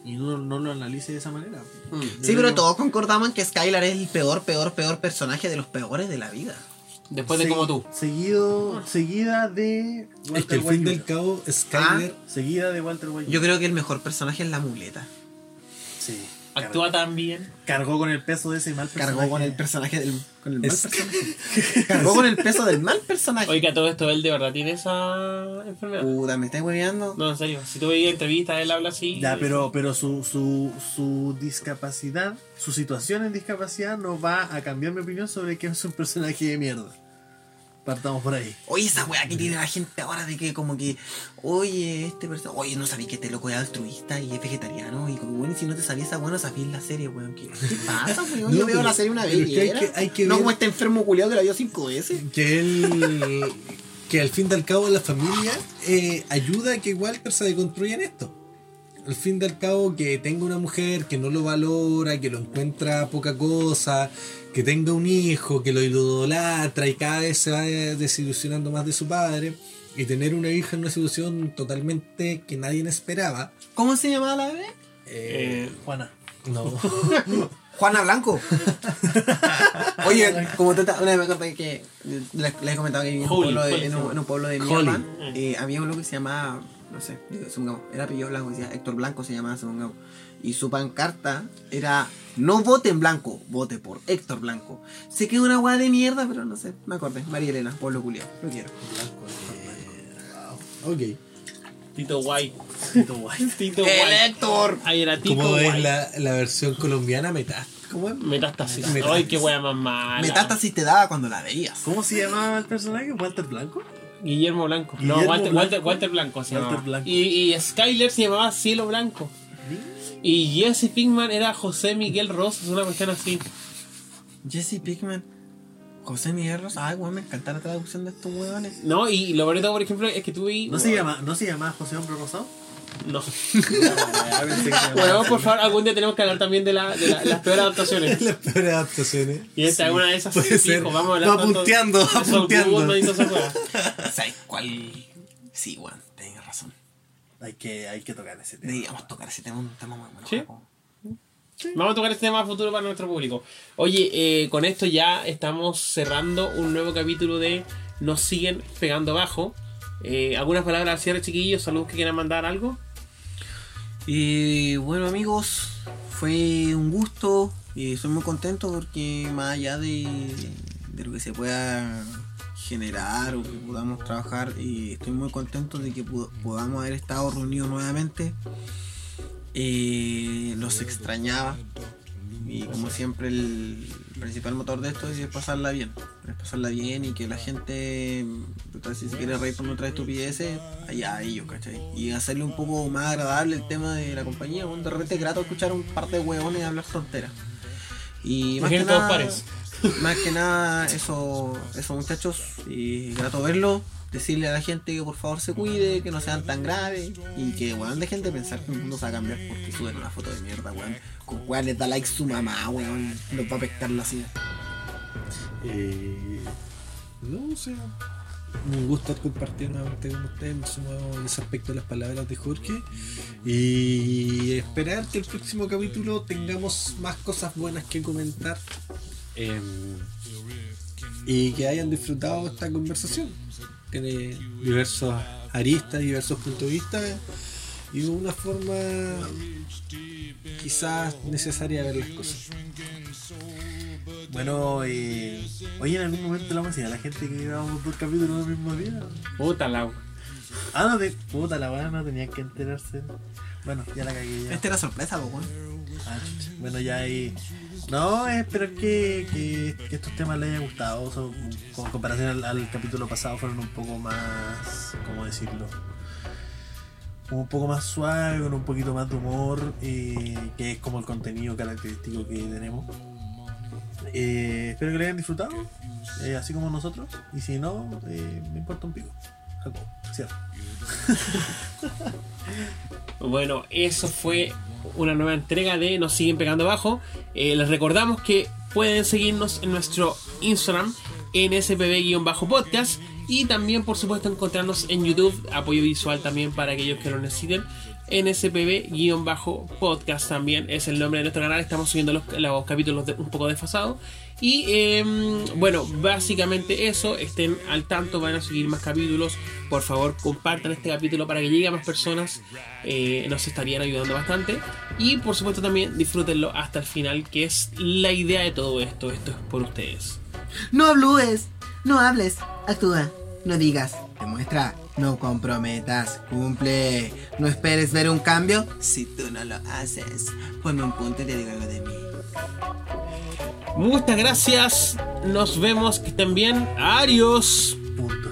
Speaker 3: y no, no lo analice de esa manera.
Speaker 1: Mm.
Speaker 2: Sí, pero todos concordamos en que Skylar es el peor, peor, peor personaje de los peores de la vida.
Speaker 1: Después de
Speaker 3: Segui-
Speaker 1: como tú.
Speaker 3: Seguido, seguida de
Speaker 4: Es
Speaker 3: Walter
Speaker 4: que al fin del cabo, Skyler.
Speaker 3: Seguida de Walter White.
Speaker 2: Yo creo que el mejor personaje es la muleta.
Speaker 3: Sí.
Speaker 1: Actúa tan bien.
Speaker 3: Cargó con el peso de ese mal personaje.
Speaker 2: Cargó con el personaje del con el mal
Speaker 4: Es-
Speaker 2: personaje. Cargó con el peso del mal personaje.
Speaker 1: Oiga, todo esto, él de verdad tiene esa enfermedad.
Speaker 2: Puta, me estás hueveando.
Speaker 1: No, en serio. Si tú veías entrevistas, él habla así.
Speaker 3: Ya, pero, pero su, su, su discapacidad, su situación en discapacidad no va a cambiar mi opinión sobre que es un personaje de mierda. Partamos por ahí.
Speaker 2: Oye, esa weá que tiene la gente ahora de que como que, oye, este personaje, oye, no sabía que este loco es altruista y es vegetariano. Y como, bueno, y si no te sabía esa weá, no sabías la serie, weón. ¿Qué, qué pasa, weón?
Speaker 4: No,
Speaker 2: Yo veo la serie una vez y
Speaker 4: hay
Speaker 2: era.
Speaker 4: que- hay que
Speaker 2: No
Speaker 4: ver-
Speaker 2: como este enfermo culiado que la vio cinco veces.
Speaker 4: Que él. que al fin y al cabo la familia eh, ayuda a que Walter se deconstruya en esto. Al fin y al cabo que tenga una mujer que no lo valora, que lo encuentra poca cosa, que tenga un hijo, que lo idolatra y cada vez se va desilusionando más de su padre. Y tener una hija en una situación totalmente que nadie esperaba.
Speaker 2: ¿Cómo se llamaba la bebé?
Speaker 1: Eh,
Speaker 3: Juana.
Speaker 4: No.
Speaker 2: Juana Blanco. Oye, como tú estás- una vez me acordé que les, les he comentado que viví en un pueblo de, en un, en un pueblo de. Mierda. eh, había uno que se llamaba, no sé, digo, supongamos, era apellido blanco, decía Héctor Blanco se llamaba, supongamos. Y su pancarta era no vote en blanco, vote por Héctor Blanco. Sé que es una weá de mierda, pero no sé, me acordé. María Elena, pueblo culiao, lo quiero.
Speaker 4: ok.
Speaker 1: Tito White.
Speaker 3: Tito Guay.
Speaker 1: Tito
Speaker 2: ¡El
Speaker 1: White.
Speaker 2: Héctor!
Speaker 1: Ahí era Tito
Speaker 4: ¿Cómo es la, la versión colombiana meta? ¿Cómo es?
Speaker 1: Metástasis.
Speaker 4: Metástasis.
Speaker 1: Ay, qué wea más mala.
Speaker 2: Metástasis te daba cuando la veías.
Speaker 3: ¿Cómo se llamaba el personaje? ¿Walter Blanco?
Speaker 1: Guillermo Blanco. no,
Speaker 3: Guillermo
Speaker 1: Walter,
Speaker 3: Blanco.
Speaker 1: Walter, Walter Blanco se
Speaker 3: Walter
Speaker 1: llamaba.
Speaker 3: Blanco.
Speaker 1: Y, y Skyler se llamaba Cielo Blanco. Y Jesse Pinkman era José Miguel Rosas, una cuestión así.
Speaker 2: Jesse Pickman. José Miguel Rosa. Ay, weón, me encanta la traducción de estos weones.
Speaker 1: No, y lo bonito, por ejemplo, es que tuve.
Speaker 3: ¿No se llama, ¿no se llama José Hombre Rosado?
Speaker 1: No. Bueno, por favor, algún día tenemos que hablar también de, la, de la- las peores adaptaciones.
Speaker 4: Las peores adaptaciones.
Speaker 1: Y esta es una de esas.
Speaker 4: Puede ser.
Speaker 1: fijo, vamos a hablar
Speaker 4: Va
Speaker 1: todas esas cosas.
Speaker 2: ¿Sabes cuál? Sí, weón, tenés razón.
Speaker 3: Hay que, hay que tocar ese tema.
Speaker 2: Deberíamos tocar ese tema, un tema muy bueno.
Speaker 1: Sí. Vamos a tocar este tema a futuro para nuestro público. Oye, eh, con esto ya estamos cerrando un nuevo capítulo de Nos siguen pegando abajo. Eh, ¿Algunas palabras al chiquillos? ¿Saludos que quieran mandar algo?
Speaker 2: Y bueno, amigos, fue un gusto y estoy muy contento porque más allá de, de lo que se pueda generar o que podamos trabajar, y estoy muy contento de que pod- podamos haber estado reunidos nuevamente. Eh, los extrañaba y como siempre el principal motor de esto es pasarla bien es pasarla bien y que la gente si se quiere reír por nuestras estupideces allá a ellos ¿cachai? y hacerle un poco más agradable el tema de la compañía bueno, de repente es grato escuchar un par de huevones hablar tonteras y más que, nada,
Speaker 1: pares.
Speaker 2: más que nada eso eso muchachos y grato verlo decirle a la gente que por favor se cuide, que no sean tan graves y que weón dejen de pensar que el mundo se va a cambiar porque suben una foto de mierda, weón. Con weón les da like su mamá, weón. Los va a pescar la silla.
Speaker 4: Eh, no sé. Un gusto compartir nuevamente con ustedes. Me sumo en ese aspecto de las palabras de Jorge. Y esperar que el próximo capítulo tengamos más cosas buenas que comentar. Em, y que hayan disfrutado esta conversación. Tiene diversos aristas, diversos puntos de vista. Y de una forma quizás necesaria ver las cosas.
Speaker 3: Bueno, eh, oye, en algún momento le vamos a decir a la gente que grabamos dos capítulos el mismo día.
Speaker 1: Puta la.
Speaker 3: Ah, no, de puta la weá, no tenían que enterarse. Bueno, ya la cagué ya.
Speaker 2: Esta era sorpresa, weón.
Speaker 3: Ah. Bueno, ya ahí. No, es esperar que, que, estos temas les hayan gustado. Con comparación al, capítulo pasado, fueron un poco más. ¿Cómo decirlo? Un poco más suave, con un poquito más de humor, eh, que es como el contenido característico que tenemos. Eh, espero que lo hayan disfrutado, eh, así como nosotros. Y si no, eh, me importa un pico. Jacob, cierto.
Speaker 1: Bueno, eso fue una nueva entrega de Nos siguen pegando abajo. Eh, les recordamos que pueden seguirnos en nuestro Instagram, nspb-podcast. Y también, por supuesto, encontrarnos en YouTube, apoyo visual también para aquellos que lo necesiten. NSPB-podcast también es el nombre de nuestro canal. Estamos subiendo los, los capítulos de- un poco desfasados. Y em, bueno, básicamente eso. Estén al tanto, van a seguir más capítulos. Por favor, compartan este capítulo para que llegue a más personas. Eh, nos estarían ayudando bastante. Y por supuesto también disfrútenlo hasta el final, que es la idea de todo esto. Esto es por ustedes.
Speaker 2: No hables, no hables, actúa, no digas, demuestra, no comprometas, cumple, no esperes ver un cambio si tú no lo haces. Ponme un punto y te digo algo de mí.
Speaker 1: Muchas gracias. Nos vemos. Que estén bien. Adiós. Punto.